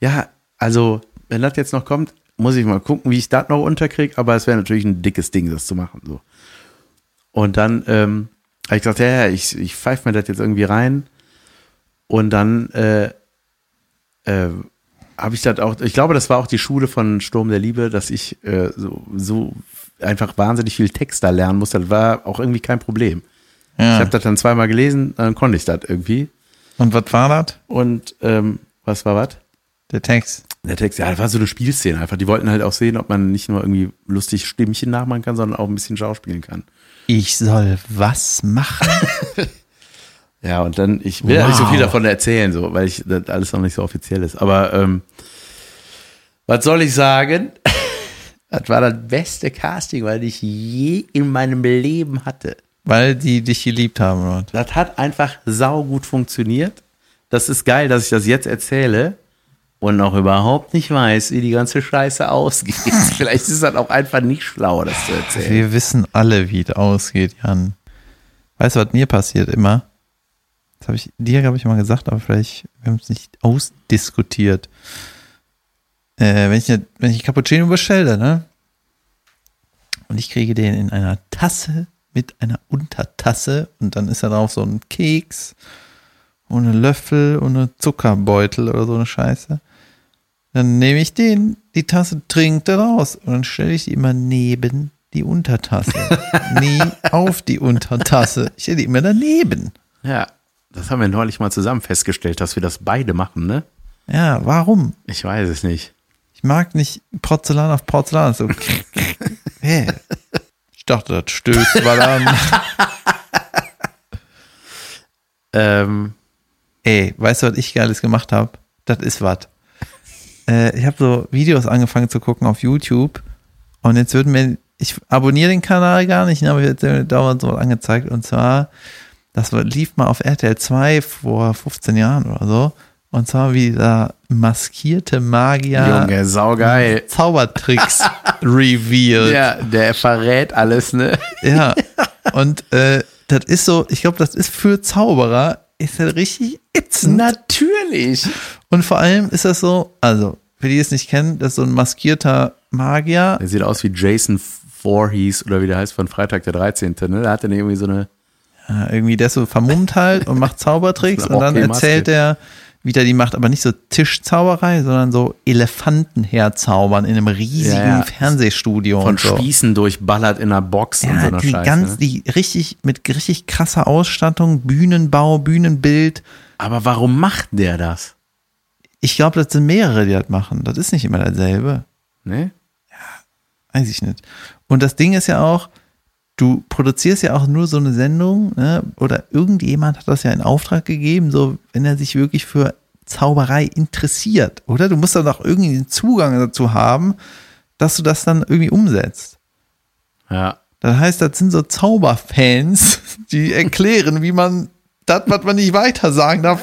ja, also, wenn das jetzt noch kommt, muss ich mal gucken, wie ich das noch unterkriege, aber es wäre natürlich ein dickes Ding, das zu machen. So. Und dann ähm, habe ich gesagt, ja, ja, ich, ich pfeife mir das jetzt irgendwie rein. Und dann äh, äh, habe ich das auch, ich glaube, das war auch die Schule von Sturm der Liebe, dass ich äh, so, so einfach wahnsinnig viel Text da lernen musste. Das war auch irgendwie kein Problem. Ich Ja. habe das dann zweimal gelesen, dann konnte ich das irgendwie. Und was war das? Und ähm, was war was? Der Text. Der Text, ja, das war so eine Spielszene einfach. Die wollten halt auch sehen, ob man nicht nur irgendwie lustig Stimmchen nachmachen kann, sondern auch ein bisschen schauspielen kann. Ich soll was machen? Ja, und dann, ich will ja nicht so Wow. viel davon erzählen, so, weil ich das alles noch nicht so offiziell ist. Aber ähm, was soll ich sagen? Das war das beste Casting, weil ich je in meinem Leben hatte. Weil die dich geliebt haben, oder? Das hat einfach saugut funktioniert. Das ist geil, dass ich das jetzt erzähle und noch überhaupt nicht weiß, wie die ganze Scheiße ausgeht. Vielleicht ist das auch einfach nicht schlau, das zu erzählen. Wir wissen alle, wie es ausgeht, Jan. Weißt du, was mir passiert immer? Das habe ich dir, glaube ich, mal gesagt, aber vielleicht, wir haben es nicht ausdiskutiert. Äh, wenn, ich, ne- wenn ich Cappuccino bestelle, ne? Und ich kriege den in einer Tasse mit einer Untertasse und dann ist da drauf so ein Keks und ein Löffel und ein Zuckerbeutel oder so eine Scheiße. Dann nehme ich den, die Tasse, trinke daraus und dann stelle ich die immer neben die Untertasse. Nie auf die Untertasse. Ich stelle die immer daneben. Ja, das haben wir neulich mal zusammen festgestellt, dass wir das beide machen, ne? Ja, warum? Ich weiß es nicht. Ich mag nicht Porzellan auf Porzellan. So. Hä? Ich dachte, das stößt mal an. Ähm, Ey, weißt du, was ich Geiles gemacht habe? Das ist was. Äh, ich habe so Videos angefangen zu gucken auf YouTube und jetzt würden mir, ich abonniere den Kanal gar nicht, ne, aber jetzt dauernd so angezeigt und zwar, das lief mal auf RTL 2 vor 15 Jahren oder so und zwar wie da maskierte Magier Junge, saugeil. Zaubertricks revealed. Ja, der verrät alles, ne? Ja. Und äh, das ist so, ich glaube, das ist für Zauberer, ist das richtig ätzend. Natürlich. Und vor allem ist das so, also, für die die es nicht kennen, das ist so ein maskierter Magier. Der sieht aus wie Jason Voorhees oder wie der heißt von Freitag der 13. Ne? Da hat er irgendwie so eine. Ja, irgendwie der ist so vermummt halt und macht Zaubertricks und dann erzählt er, wie der die macht, aber nicht so Tischzauberei, sondern so Elefanten herzaubern in einem riesigen Ja, ja. Fernsehstudio Von und so. Spießen durchballert in einer Box und so Ja, einer die Scheiße. ganz, ne? die richtig, mit richtig krasser Ausstattung, Bühnenbau, Bühnenbild. Aber warum macht der das? Ich glaube, das sind mehrere, die das machen. Das ist nicht immer dasselbe. Ne? Weiß ich nicht. Und das Ding ist ja auch, du produzierst ja auch nur so eine Sendung, ne? oder irgendjemand hat das ja in Auftrag gegeben, so wenn er sich wirklich für Zauberei interessiert, oder? Du musst dann auch irgendwie den Zugang dazu haben, dass du das dann irgendwie umsetzt. Ja. Das heißt, das sind so Zauberfans, die erklären, wie man das, was man nicht weiter sagen darf,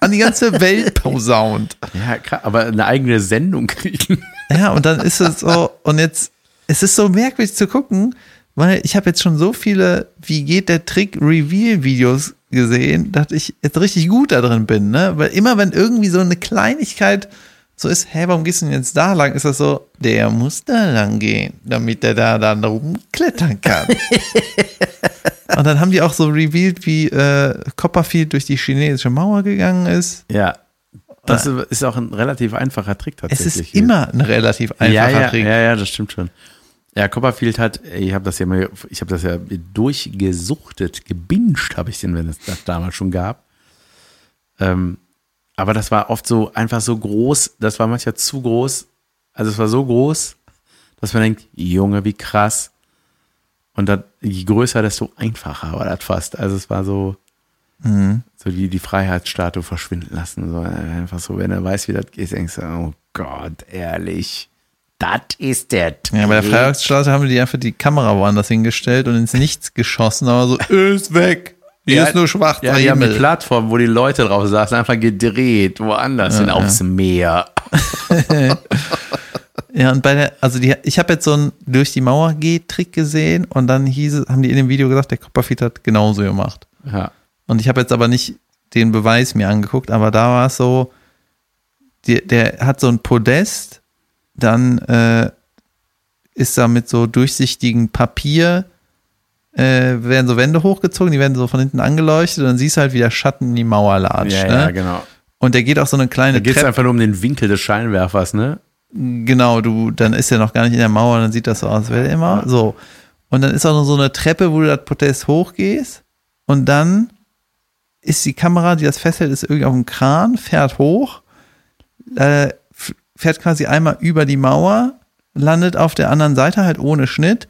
an die ganze Welt posaunt. Ja, aber eine eigene Sendung kriegen. Ja, und dann ist es so, und jetzt, es ist so merkwürdig zu gucken, weil ich habe jetzt schon so viele, wie geht der Trick Reveal-Videos gesehen, dass ich jetzt richtig gut da drin bin, ne? Weil immer wenn irgendwie so eine Kleinigkeit so ist, hä, warum gehst du denn jetzt da lang? Ist das so, der muss da lang gehen, damit er da dann rumklettern kann. Und dann haben die auch so revealed, wie äh, Copperfield durch die chinesische Mauer gegangen ist. Ja. Das ist auch ein relativ einfacher Trick Es tatsächlich. ist immer ein relativ einfacher ja, ja, Trick. Ja, ja, das stimmt schon. Ja, Copperfield hat, ich habe das ja mal, ich habe das ja durchgesuchtet, gebinged habe ich den, wenn es das damals schon gab. Ähm, aber das war oft so einfach so groß, das war manchmal zu groß. Also es war so groß, dass man denkt, Junge, wie krass. Und dann, je größer, desto einfacher war das fast. Also es war so, so die, die Freiheitsstatue verschwinden lassen. So einfach so, wenn er weiß, wie das geht, denkst du, oh Gott, ehrlich. Das ist der Ja, bei der Trick. Freiheitsstraße haben die einfach die Kamera woanders hingestellt und ins Nichts geschossen, aber so, ist weg. Hier Ja, ist nur schwarzer Ja, die haben eine. Plattform, wo die Leute drauf saßen, einfach gedreht, woanders hin, aufs Meer. Ja, und bei der, also die, ich habe jetzt so einen durch die Mauer geht Trick gesehen und dann hieß haben die in dem Video gesagt, der Copperfield hat genauso gemacht. Ja. Und ich habe jetzt aber nicht den Beweis mir angeguckt, aber da war es so, die, der hat so ein Podest, dann äh, ist da mit so durchsichtigem Papier, äh, werden so Wände hochgezogen, die werden so von hinten angeleuchtet und dann siehst du halt, wie der Schatten in die Mauer latscht. Ja, ne? ja, genau. Und der geht auch so eine Da kleine geht es Treppe. einfach nur um den Winkel des Scheinwerfers, ne? Genau, du, dann ist er noch gar nicht in der Mauer, dann sieht das so aus, wäre er immer. So. Und dann ist auch noch so eine Treppe, wo du das Podest hochgehst. Und dann ist die Kamera, die das festhält, ist irgendwie auf dem Kran, fährt hoch, äh, fährt quasi einmal über die Mauer, landet auf der anderen Seite halt ohne Schnitt.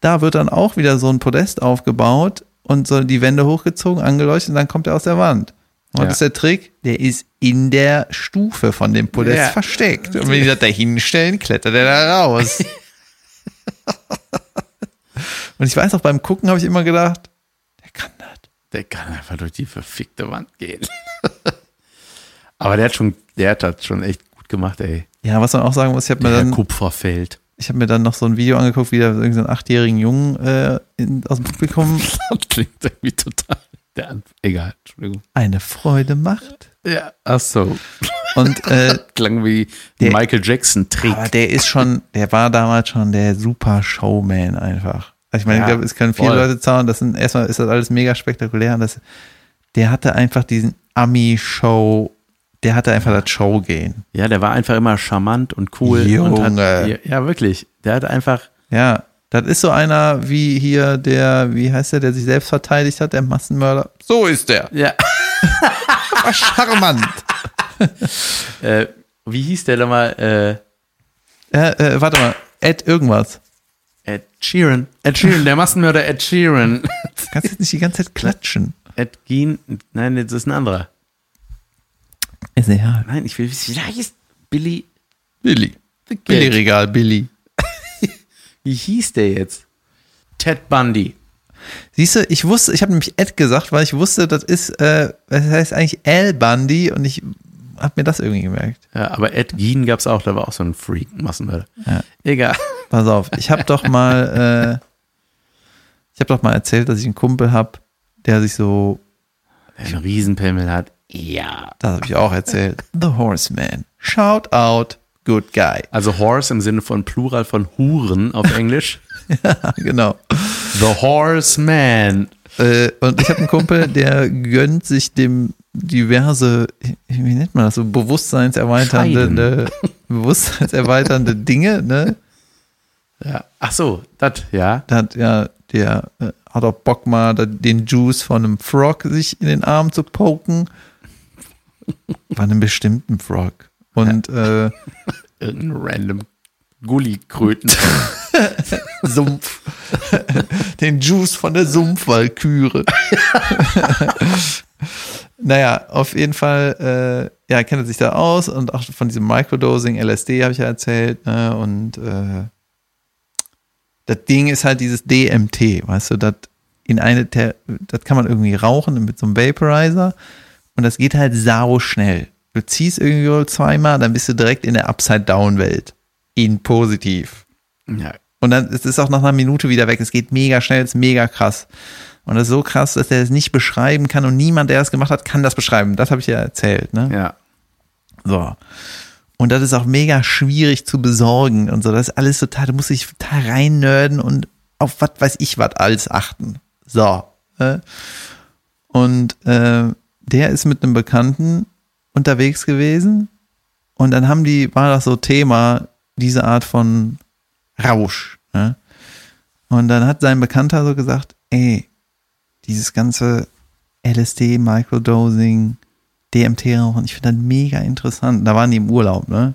Da wird dann auch wieder so ein Podest aufgebaut und so die Wände hochgezogen, angeleuchtet und dann kommt er aus der Wand. Und Ja. das ist der Trick, der ist in der Stufe von dem Podest Ja. versteckt. Und wenn die das da hinstellen, klettert er da raus. und ich weiß auch, beim Gucken habe ich immer gedacht, der kann das. Der kann einfach durch die verfickte Wand gehen. Aber der hat schon, der hat das schon echt gut gemacht, ey. Ja, was man auch sagen muss, ich habe mir dann Kupferfeld. Ich habe mir dann noch so ein Video angeguckt, wie da irgendein so achtjährigen Jungen äh, in, aus dem Publikum Das klingt irgendwie total. Der Egal, Entschuldigung. eine Freude macht. Ja. Ach so. Und äh, Klang wie Der- Michael Jackson-Trick. aber der ist schon, der war damals schon der super Showman einfach. Also ich meine, Ja, ich glaube, es können viele voll. Leute zahlen, das sind erstmal ist das alles mega spektakulär und das, der hatte einfach diesen Ami-Show, der hatte einfach das Show gehen. Ja, der war einfach immer charmant und cool. Junge. Und hat, ja, wirklich. Der hat einfach. Ja, das ist so einer wie hier der, wie heißt der, der sich selbst verteidigt hat, der Massenmörder. So ist der. Ja. War charmant. Äh, wie hieß der nochmal? Äh, Ja, äh, warte mal, Ed irgendwas. Ed Sheeran. Ed Sheeran, der Massenmörder Ed Sheeran. Du kannst jetzt nicht die ganze Zeit klatschen. Ed Gein. Nein, das ist ein anderer. Ist egal. Nein, ich will wissen, wie heißt. Billy. Billy. Billy Regal, Billy. Wie hieß der jetzt? Ted Bundy. Siehst du, ich wusste, ich habe nämlich Ed gesagt, weil ich wusste, das ist, äh, das heißt eigentlich Al Bundy und ich habe mir das irgendwie gemerkt. Ja, aber Ed Gein gab es auch, da war auch so ein Freak, Massenmörder. Ja. Egal. Pass auf, ich habe doch mal, äh, ich habe doch mal erzählt, dass ich einen Kumpel habe, der sich so, Der einen Riesenpimmel hat. Ja. das habe ich auch erzählt, The Horseman. Shout out, good guy. Also Horse im Sinne von Plural von Huren auf Englisch. genau. The Horseman. Äh, und ich habe einen Kumpel, der gönnt sich dem diverse, wie nennt man das so, bewusstseinserweiternde, bewusstseinserweiternde Dinge, ne? Ja. Ach so, das, ja. Da hat ja, der äh, hat auch Bock mal den Juice von einem Frog sich in den Arm zu poken. Von einem bestimmten Frog. Und äh, Irgendein random Gullikröten. Sumpf. Den Juice von der Sumpfwalküre. naja, auf jeden Fall, äh, ja, kennt er sich da aus und auch von diesem Microdosing, LSD habe ich ja erzählt, ne? Und äh, das Ding ist halt dieses DMT, weißt du, das in eine, das kann man irgendwie rauchen mit so einem Vaporizer und das geht halt sau schnell. Du ziehst irgendwie wohl zweimal, dann bist du direkt in der Upside-Down-Welt. In positiv. ja. Und dann ist es auch nach einer Minute wieder weg. Es geht mega schnell, es ist mega krass. Und das ist so krass, dass er es nicht beschreiben kann und niemand, der das gemacht hat, kann das beschreiben. Das habe ich ja erzählt. Ne? Ja. So. Und das ist auch mega schwierig zu besorgen und so. Das ist alles total, du musst dich total reinnörden und auf was weiß ich was alles achten. So. Äh? Und äh, der ist mit einem Bekannten unterwegs gewesen und dann haben die, war das so Thema, diese Art von Rausch. Ne? Und dann hat sein Bekannter so gesagt, ey, dieses ganze LSD, Microdosing, DMT rauchen, ich finde das mega interessant. Da waren die im Urlaub, ne?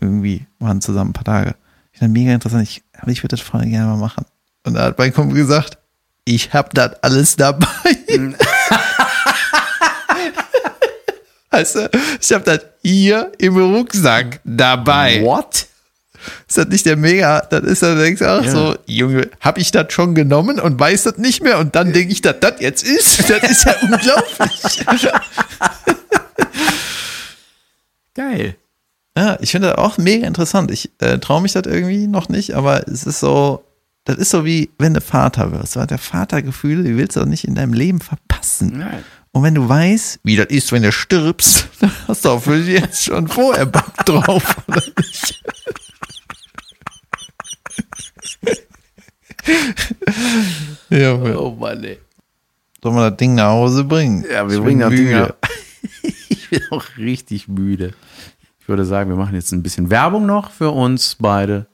Irgendwie waren zusammen ein paar Tage. Ich finde das mega interessant, ich, aber ich würde das voll gerne mal machen. Und da hat mein Kumpel gesagt, ich habe das alles dabei. weißt du, ich habe das hier im Rucksack dabei. What? Ist das nicht der Mega? Das ist dann denkst du auch Ja. so, Junge, habe ich das schon genommen und weiß das nicht mehr und dann denke ich, dass das jetzt ist. Das ist ja unglaublich. Geil. Ja, ich finde das auch mega interessant. Ich äh, traue mich das irgendwie noch nicht, aber es ist so, das ist so wie, wenn du Vater wirst. Du der Vatergefühle, die willst du doch nicht in deinem Leben verpassen. Nein. Und wenn du weißt, wie das ist, wenn du stirbst, dann hast du auch für dich jetzt schon vorher Bock drauf, oder nicht? ja, Oh Mann, ey. sollen wir das Ding nach Hause bringen? Ja, wir Ich bringen bin das Ding müde. ab. Ich bin auch richtig müde. Ich würde sagen, wir machen jetzt ein bisschen Werbung noch für uns beide.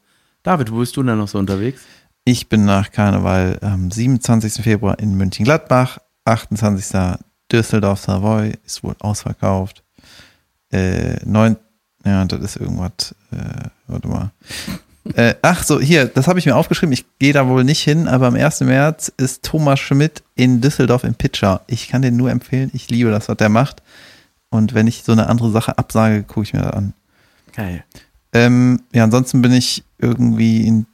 David, wo bist du denn noch so unterwegs? Ich bin nach Karneval am 27. Februar in München-Gladbach, 28. Düsseldorf Savoy ist wohl ausverkauft. Äh, 9, ja, das ist irgendwas, äh, warte mal. Äh, ach so, hier, das habe ich mir aufgeschrieben. Ich gehe da wohl nicht hin, aber am 1. März ist Thomas Schmidt in Düsseldorf im Pitcher. Ich kann den nur empfehlen. Ich liebe das, was der macht. Und wenn ich so eine andere Sache absage, gucke ich mir das an. Geil. Ähm, ja, ansonsten bin ich irgendwie in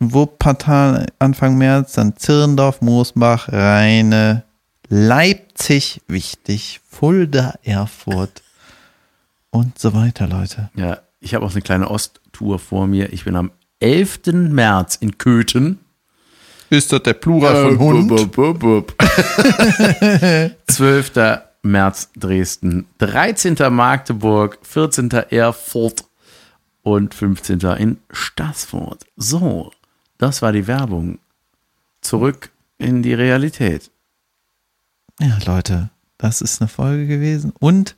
Wuppertal Anfang März, dann Zirndorf, Moosbach, Rheine, Leipzig, wichtig, Fulda, Erfurt und so weiter, Leute. Ja, ich habe auch eine kleine Osttour vor mir. Ich bin am 11. März in Köthen. Ist das der Plural Äh, bub, bub, bub. 12. März Dresden, 13. Magdeburg, 14. Erfurt und 15. in Stassfurt. So, das war die Werbung. Zurück in die Realität. Ja, Leute, das ist eine Folge gewesen. Und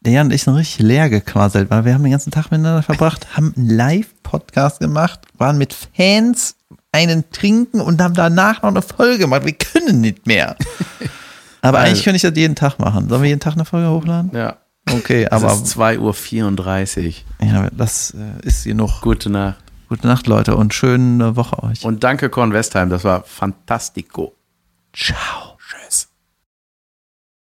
der Jan und ich sind richtig leer gequasselt, weil wir haben den ganzen Tag miteinander verbracht, haben einen Live-Podcast gemacht, waren mit Fans einen trinken und haben danach noch eine Folge gemacht. Wir können nicht mehr. Aber Also- eigentlich könnte ich das jeden Tag machen. Sollen wir jeden Tag eine Folge hochladen? Ja, Okay, aber aber es ist 2.34 Uhr. ja, das äh, ist genug. Gute Nacht. Gute Nacht, Leute, und schöne Woche euch. Und danke, Korn Westheim. Das war fantastico. Ciao.